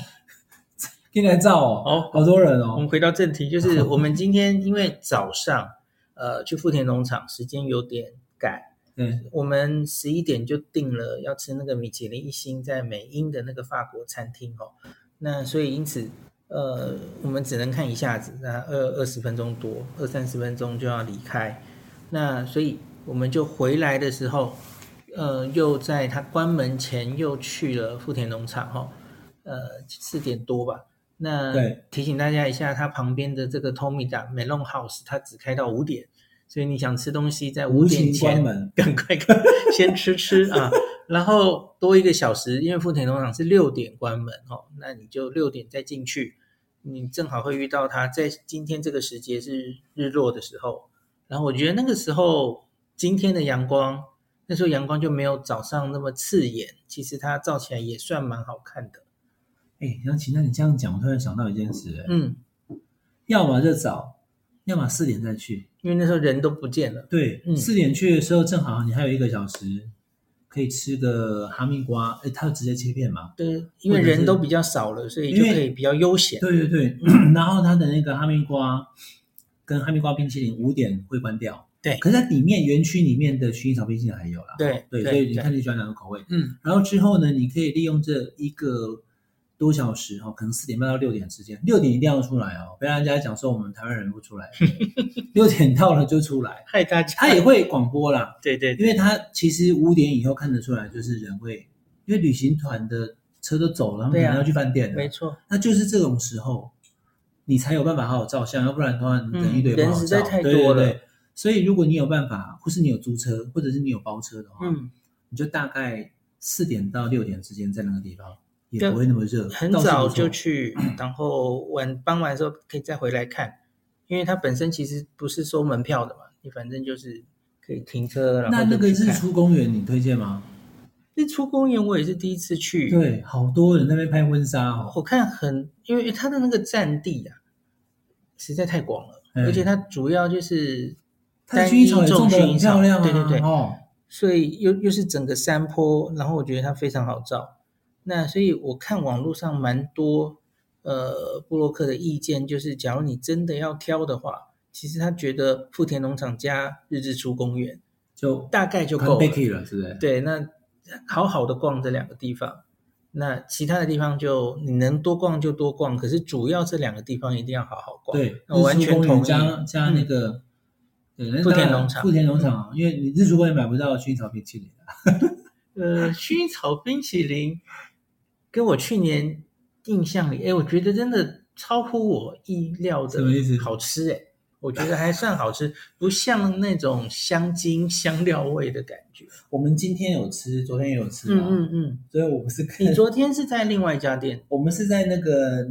进来照哦，哦，好多人哦。我们回到正题，就是 我们今天因为早上，呃，去富田农场，时间有点赶，嗯，我们十一点就定了要吃那个米其林一星在美英的那个法国餐厅哦。那所以因此，呃，我们只能看一下子，那二二十分钟多，二三十分钟就要离开。那所以我们就回来的时候，呃，又在他关门前又去了富田农场哈，呃，四点多吧。那提醒大家一下，它旁边的这个 Tomida Melon House，它只开到五点，所以你想吃东西，在五点前 赶快 先吃吃啊，然后多一个小时，因为富田农场是六点关门哦，那你就六点再进去，你正好会遇到它在今天这个时节是日落的时候，然后我觉得那个时候今天的阳光，那时候阳光就没有早上那么刺眼，其实它照起来也算蛮好看的。哎，杨琪，那你这样讲，我突然想到一件事，嗯，要么就早，要么四点再去，因为那时候人都不见了。对，嗯、四点去的时候，正好你还有一个小时，可以吃个哈密瓜，哎，它就直接切片嘛。对，因为人都比较少了，所以就可以比较悠闲。对对对，嗯、然后它的那个哈密瓜跟哈密瓜冰淇淋五点会关掉。对，可是它里面园区里面的薰衣草冰淇淋还有啦。对对，所以你看你喜欢哪个口味？嗯，然后之后呢，你可以利用这一个。多小时哈，可能四点半到六点之间，六点一定要出来哦，不要人家讲说我们台湾人不出来，六点到了就出来，害大家。他也会广播啦，对，对对，因为他其实五点以后看得出来，就是人会，因为旅行团的车都走了，他们可能要去饭店了，没错，那就是这种时候，你才有办法好好照相，要不然的话，你等一堆不好照，嗯，人实在太多了，对对对，所以如果你有办法，或是你有租车，或者是你有包车的话，嗯，你就大概四点到六点之间在那个地方。也不会那么热，很早就去，然后晚傍晚的时候可以再回来看，因为它本身其实不是收门票的嘛，你反正就是可以停车。然后那那个日出公园你推荐吗？日出公园我也是第一次去，对，好多人那边拍婚纱哦。我看很，因为它的那个占地啊，实在太广了，嗯、而且它主要就是单一种薰衣草，对对对，哦，所以又又是整个山坡，然后我觉得它非常好照。那所以我看网络上蛮多呃布洛克的意见，就是假如你真的要挑的话，其实他觉得富田农场加日之出公园就大概就够了，是不是？对，那好好的逛这两个地方，那其他的地方就你能多逛就多逛，可是主要这两个地方一定要好好逛。对，我完全同意。加加那个，嗯、对，富田农场，富田农场，因为你日出公园买不到薰衣草冰淇淋 呃，薰衣草冰淇淋。跟我去年印象里，哎，我觉得真的超乎我意料的什么意思好吃，哎，我觉得还算好吃，不像那种香精香料味的感觉。我们今天有吃，昨天也有吃嘛，嗯嗯嗯，所以我不是。你昨天是在另外一家店，我们是在那个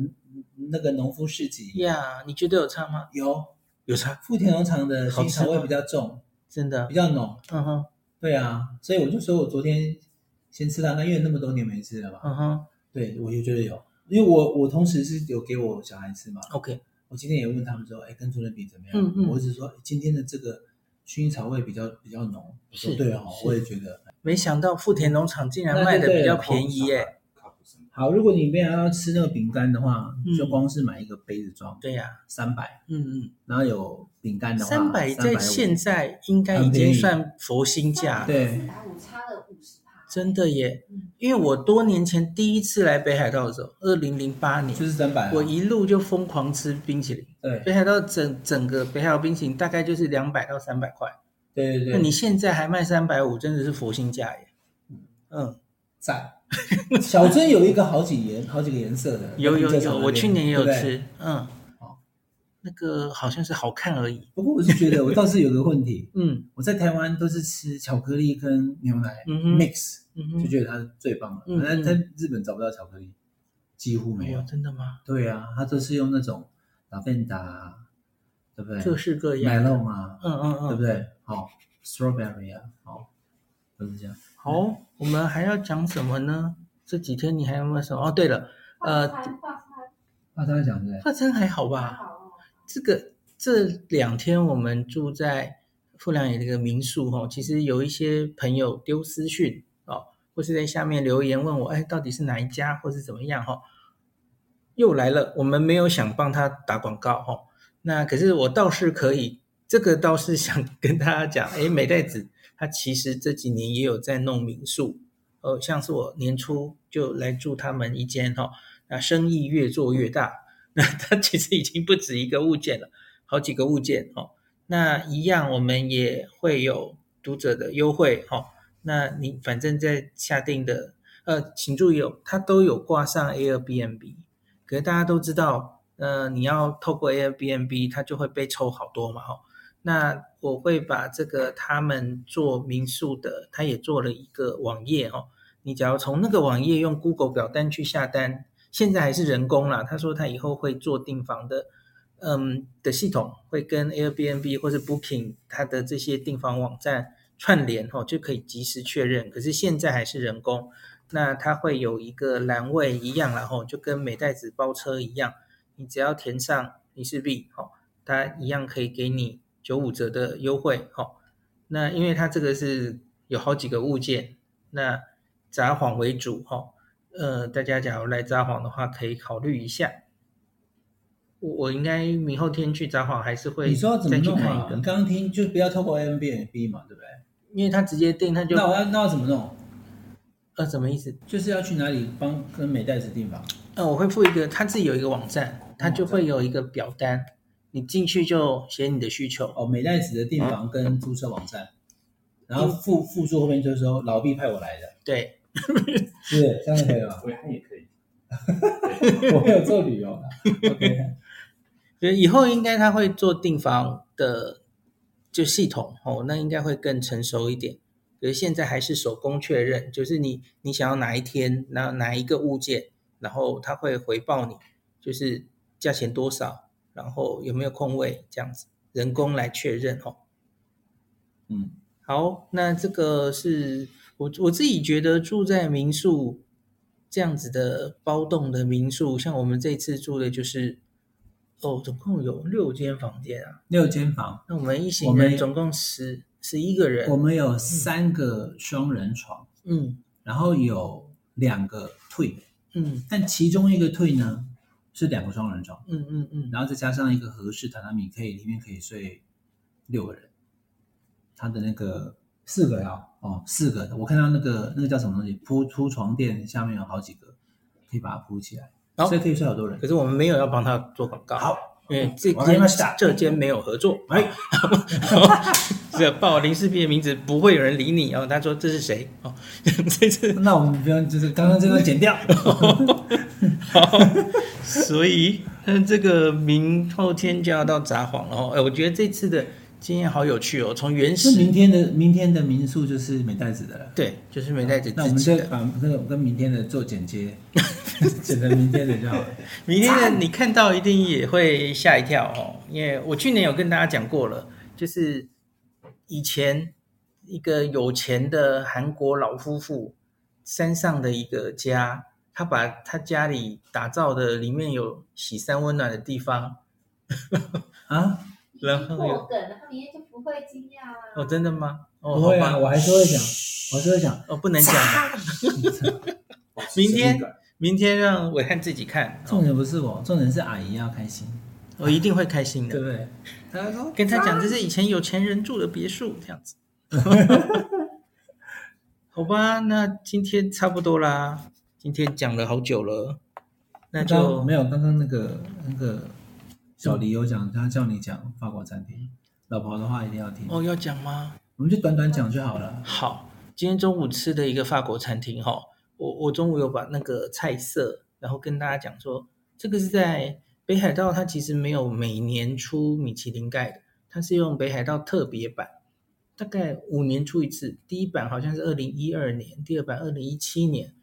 那个农夫市集呀？你觉得有差吗？有，有差，富田农场的薰衣草味比较重，真的比较浓。嗯哼，对啊，所以我就说我昨天先吃它，那因为那么多年没吃了嘛。嗯哼，对，我就觉得有，因为我我同时是有给我小孩吃嘛。OK，我今天也问他们说，哎，跟主任比怎么样？嗯嗯，我只是说今天的这个薰衣草味比较比较浓。我说，对哦，我也觉得。没想到富田农场竟然卖的比较便宜耶。好，如果你没有要吃那个饼干的话，嗯、就光是买一个杯子装。对呀、啊，三百。嗯嗯。然后有饼干的话，三百在现在应该已经算佛心价。对。四百五差了五十趴。真的耶，因为我多年前第一次来北海道的时候，二零零八年就是三百，我一路就疯狂吃冰淇淋。对。北海道整整个北海道冰淇淋大概就是两百到三百块。对对对。那你现在还卖三百五，真的是佛心价耶。嗯，在。小樽有一个好几颜、好几个颜色的，有有有，我去年也有吃，嗯，好，那个好像是好看而已。不过我是觉得，我倒是有个问题，嗯，我在台湾都是吃巧克力跟牛奶 mix，就觉得它是最棒的。但在日本找不到巧克力，几乎没有。真的吗？对啊，它都是用那种拉芬达，对不对？各式各样，melon 啊，嗯嗯嗯，对不对？好，strawberry 啊，好，都是这样。好，我们还要讲什么呢？这几天你还有没有什么？哦，对了，呃，发餐，发餐讲的，发餐还好吧？这个这两天我们住在富良野这个民宿哈，其实有一些朋友丢私讯哦，或是在下面留言问我，哎，到底是哪一家，或是怎么样哈？又来了，我们没有想帮他打广告哈，那可是我倒是可以，这个倒是想 跟大家讲，哎，美代子。他其实这几年也有在弄民宿，呃，像是我年初就来住他们一间哈，那生意越做越大，那他其实已经不止一个物件了，好几个物件哦。那一样我们也会有读者的优惠哈，那你反正在下订的，呃，请注意哦，它都有挂上 Airbnb，可是大家都知道，呃，你要透过 Airbnb，它就会被抽好多嘛哈。那我会把这个他们做民宿的，他也做了一个网页哦。你只要从那个网页用 Google 表单去下单，现在还是人工啦。他说他以后会做订房的，嗯的系统，会跟 Airbnb 或是 Booking 它的这些订房网站串联哦，就可以及时确认。可是现在还是人工，那它会有一个栏位一样，然后就跟美袋子包车一样，你只要填上尼士币哦，它一样可以给你。九五折的优惠，好，那因为它这个是有好几个物件，那札幌为主，哈，呃，大家假如来札幌的话，可以考虑一下。我我应该明后天去札幌，还是会。你说怎么弄啊？你刚刚听就不要透过 Airbnb 嘛，对不对？因为他直接订，他就那我要那要怎么弄？呃，什么意思？就是要去哪里帮跟美代子订房？呃，我会附一个，他自己有一个网站，他就会有一个表单。你进去就写你的需求哦，美代子的订房跟租车网站，嗯、然后附附注后面就是说老毕派我来的，对，是这样可以吗？我也可以，我没有做旅游的，OK，以后应该他会做订房的就系统哦，那应该会更成熟一点。可是现在还是手工确认，就是你你想要哪一天，哪哪一个物件，然后他会回报你，就是价钱多少。然后有没有空位这样子，人工来确认哦。嗯，好，那这个是我我自己觉得住在民宿这样子的包栋的民宿，像我们这次住的就是哦，总共有六间房间啊，六间房。那我们一行人总共十十一个人，我们有三个双人床，嗯，然后有两个退，嗯，但其中一个退呢，是两个双人床，嗯嗯嗯，然后再加上一个合适榻榻米，可以里面可以睡六个人。他的那个四个呀，哦，四个，我看到那个那个叫什么东西，铺铺床垫下面有好几个，可以把它铺起来，所以可以睡好多人。可是我们没有要帮他做广告，好，因为这间这间没有合作，哎，这报林氏璧的名字不会有人理你哦。他说这是谁？哦，这次那我们不要，就是刚刚这段剪掉。好。所以，嗯，这个明后天就要到札幌了哦。哎，我觉得这次的经验好有趣哦。从原始，明天的明天的民宿就是美代子的了。对，就是美代子。那我们就把这个跟明天的做剪接。选择明天的就好了。明天的你看到一定也会吓一跳哦，因为我去年有跟大家讲过了，就是以前一个有钱的韩国老夫妇山上的一个家，他把他家里打造的里面有洗三温暖的地方 啊，然后有梗，然后明天就不会惊讶了。哦，真的吗？哦，不会啊，我还是会讲，我还是会讲，哦，不能讲。明天，明天让伟汉自己看。重点不是我，重点是阿姨要开心，我一定会开心的，对不对？他说跟他讲，这是以前有钱人住的别墅，这样子。好吧，那今天差不多啦。今天讲了好久了，那就没有刚刚那个那个小黎有讲，他叫你讲法国餐厅，老婆的话一定要听。哦，要讲吗？我们就短短讲就好了。好，今天中午吃的一个法国餐厅，哈。我我中午有把那个菜色，然后跟大家讲说，这个是在北海道，它其实没有每年出米其林盖的，它是用北海道特别版，大概五年出一次。第一版好像是二零一二年，第二版二零一七年，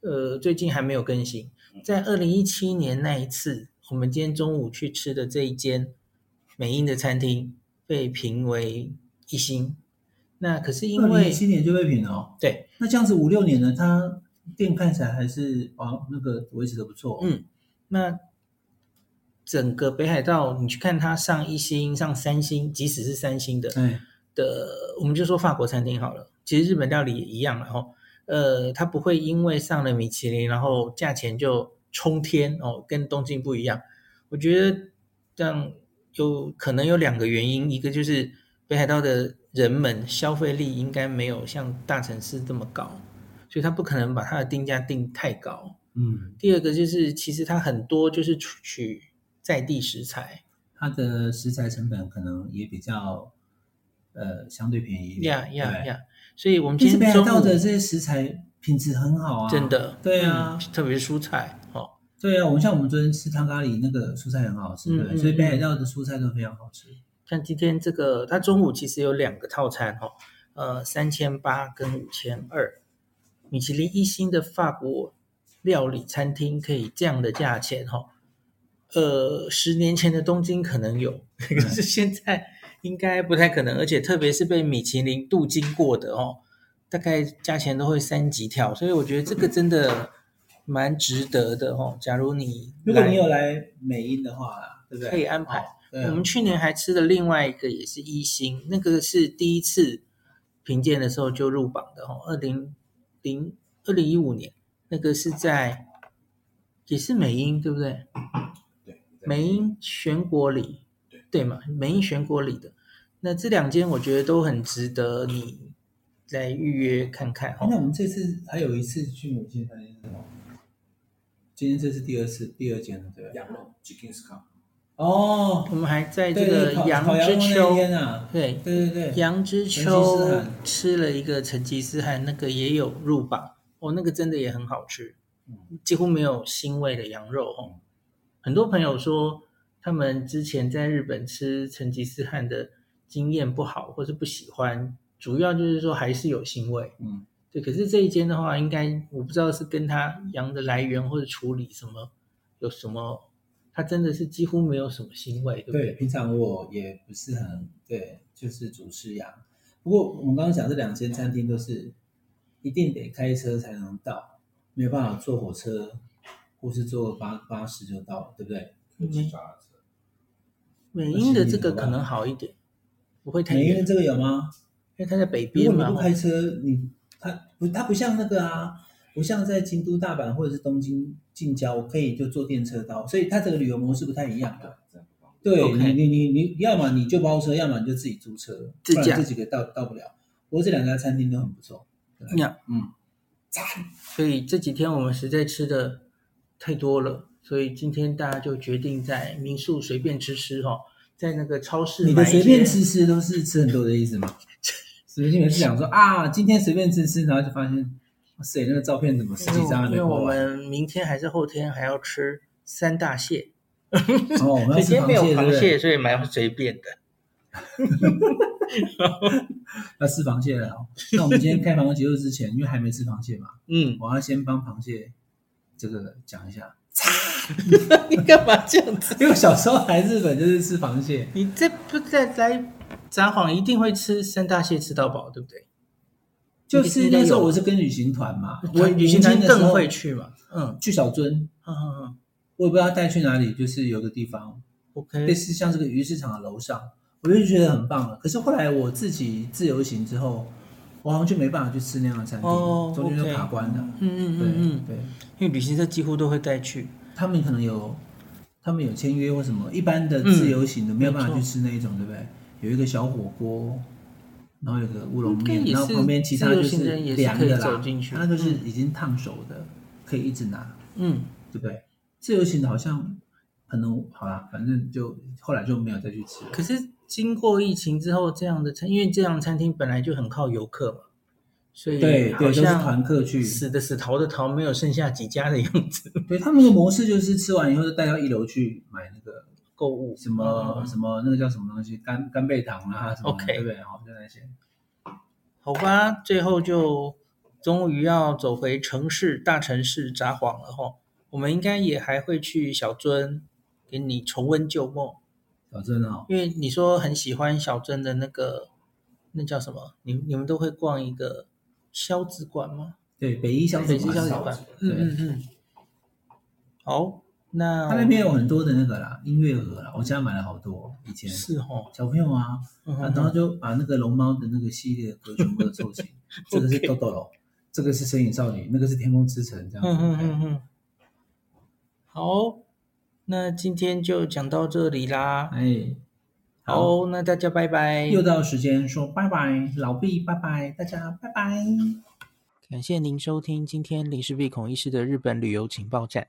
呃，最近还没有更新。在二零一七年那一次，我们今天中午去吃的这一间美英的餐厅被评为一星。那可是因为七年就被评了哦，对，那这样子五六年呢，它店看起来还是啊那个维持的不错，嗯，那整个北海道你去看它上一星上三星，即使是三星的，嗯的，我们就说法国餐厅好了，其实日本料理也一样了哦，呃，它不会因为上了米其林，然后价钱就冲天哦，跟东京不一样，我觉得这样有可能有两个原因，一个就是北海道的。人们消费力应该没有像大城市这么高，所以他不可能把他的定价定太高。嗯，第二个就是其实它很多就是取在地食材，它的食材成本可能也比较呃相对便宜一点。呀呀呀！所以我们今天北海道的这些食材品质很好啊，真的。对啊，嗯、特别是蔬菜哦。对啊，我们像我们昨天吃汤咖喱，那个蔬菜很好吃，对，嗯、所以北海道的蔬菜都非常好吃。像今天这个，它中午其实有两个套餐哈，呃，三千八跟五千二，米其林一星的法国料理餐厅可以这样的价钱哈，呃，十年前的东京可能有，可是现在应该不太可能，而且特别是被米其林镀金过的哦，大概价钱都会三级跳，所以我觉得这个真的蛮值得的哦。假如你如果你有来美英的话，对不对？可以安排。哦我们去年还吃的另外一个也是一星，那个是第一次评鉴的时候就入榜的哦，二零零二零一五年，那个是在也是美英对不对？对，美英全国里，对嘛？美英全国里的那这两间，我觉得都很值得你来预约看看哦。那我们这次还有一次去某间餐厅是什么？今天这是第二次，第二间了，对吧？羊肉 Chicken Scone 哦，我们还在这个羊之秋，对对对对，羊之秋吃了一个成吉思汗，那个也有入榜哦，那个真的也很好吃，几乎没有腥味的羊肉哦。很多朋友说他们之前在日本吃成吉思汗的经验不好，或是不喜欢，主要就是说还是有腥味。嗯，对。可是这一间的话，应该我不知道是跟它羊的来源或者处理什么有什么。它真的是几乎没有什么腥味，对不对？对，平常我也不是很对，就是主吃羊。不过我们刚刚讲这两间餐厅都是一定得开车才能到，没有办法坐火车或是坐巴巴士就到了，对不对？美美瑛的这个可能好一点，不会太远。美英的这个有吗？因为它在北边嘛。如果你不开车，你它不它不像那个啊。不像在京都、大阪或者是东京近郊，我可以就坐电车到，所以它这个旅游模式不太一样的。对你，你，你，你要么你就包车，要么你就自己租车，自驾这几个到到不了。不过这两家餐厅都很不错。呀，嗯，所以这几天我们实在吃的太多了，所以今天大家就决定在民宿随便吃吃哈，在那个超市。你的随便吃吃都是吃很多的意思吗？是不是你们是想说啊，今天随便吃吃，然后就发现。谁那个照片怎么十几张还没？因为我们明天还是后天还要吃三大蟹。哦，我们 今天没有螃蟹，所以蛮随便的。要吃螃蟹了。那我们今天开螃蟹肉之前，因为还没吃螃蟹嘛，嗯，我要先帮螃蟹这个讲一下。你干嘛这样子？因为小时候来日本就是吃螃蟹。你这不在来札幌一定会吃三大蟹吃到饱，对不对？就是那时候我是跟旅行团嘛，我旅行团更会去嘛。嗯，去小樽。嗯嗯嗯，我也不知道带去哪里，就是有个地方，OK，类似像这个鱼市场的楼上，我就觉得很棒了。可是后来我自己自由行之后，我好像就没办法去吃那样的餐厅，哦、中间就卡关了。嗯嗯嗯嗯，对，因为旅行社几乎都会带去，他们可能有，他们有签约或什么，一般的自由行的没有办法去吃那一种，对不对？有一个小火锅。然后有个乌龙面，然后旁边其他就是凉的啦，那个是已经烫熟的，可以一直拿，嗯，对不对？自由行的好像可能好啦，反正就后来就没有再去吃。可是经过疫情之后，这样的餐，因为这样的餐厅本来就很靠游客嘛，所以对对，都是团客去，死的死，逃的逃，没有剩下几家的样子。对，他们的模式就是吃完以后就带到一楼去买那个。购物什么什么那个叫什么东西干干贝糖啊什么.对不对？好，就那些。好吧，最后就终于要走回城市大城市札幌了哈。我们应该也还会去小樽，给你重温旧梦。小樽啊，因为你说很喜欢小樽的那个那叫什么？你你们都会逛一个消子馆吗？对，北一小，北一小子馆。嗯嗯嗯。好。那他那边有很多的那个啦，音乐盒啦，我家买了好多。以前是哦，小朋友啊，嗯、哼哼然后就把那个龙猫的那个系列的歌全部都凑齐。这个是豆豆龙，这个是神隐少女，那个是天空之城，这样子。嗯哼哼哼好，那今天就讲到这里啦。哎，好，那大家拜拜。又到时间说拜拜，老毕拜拜，大家拜拜。感谢您收听今天林氏璧孔医师的日本旅游情报站。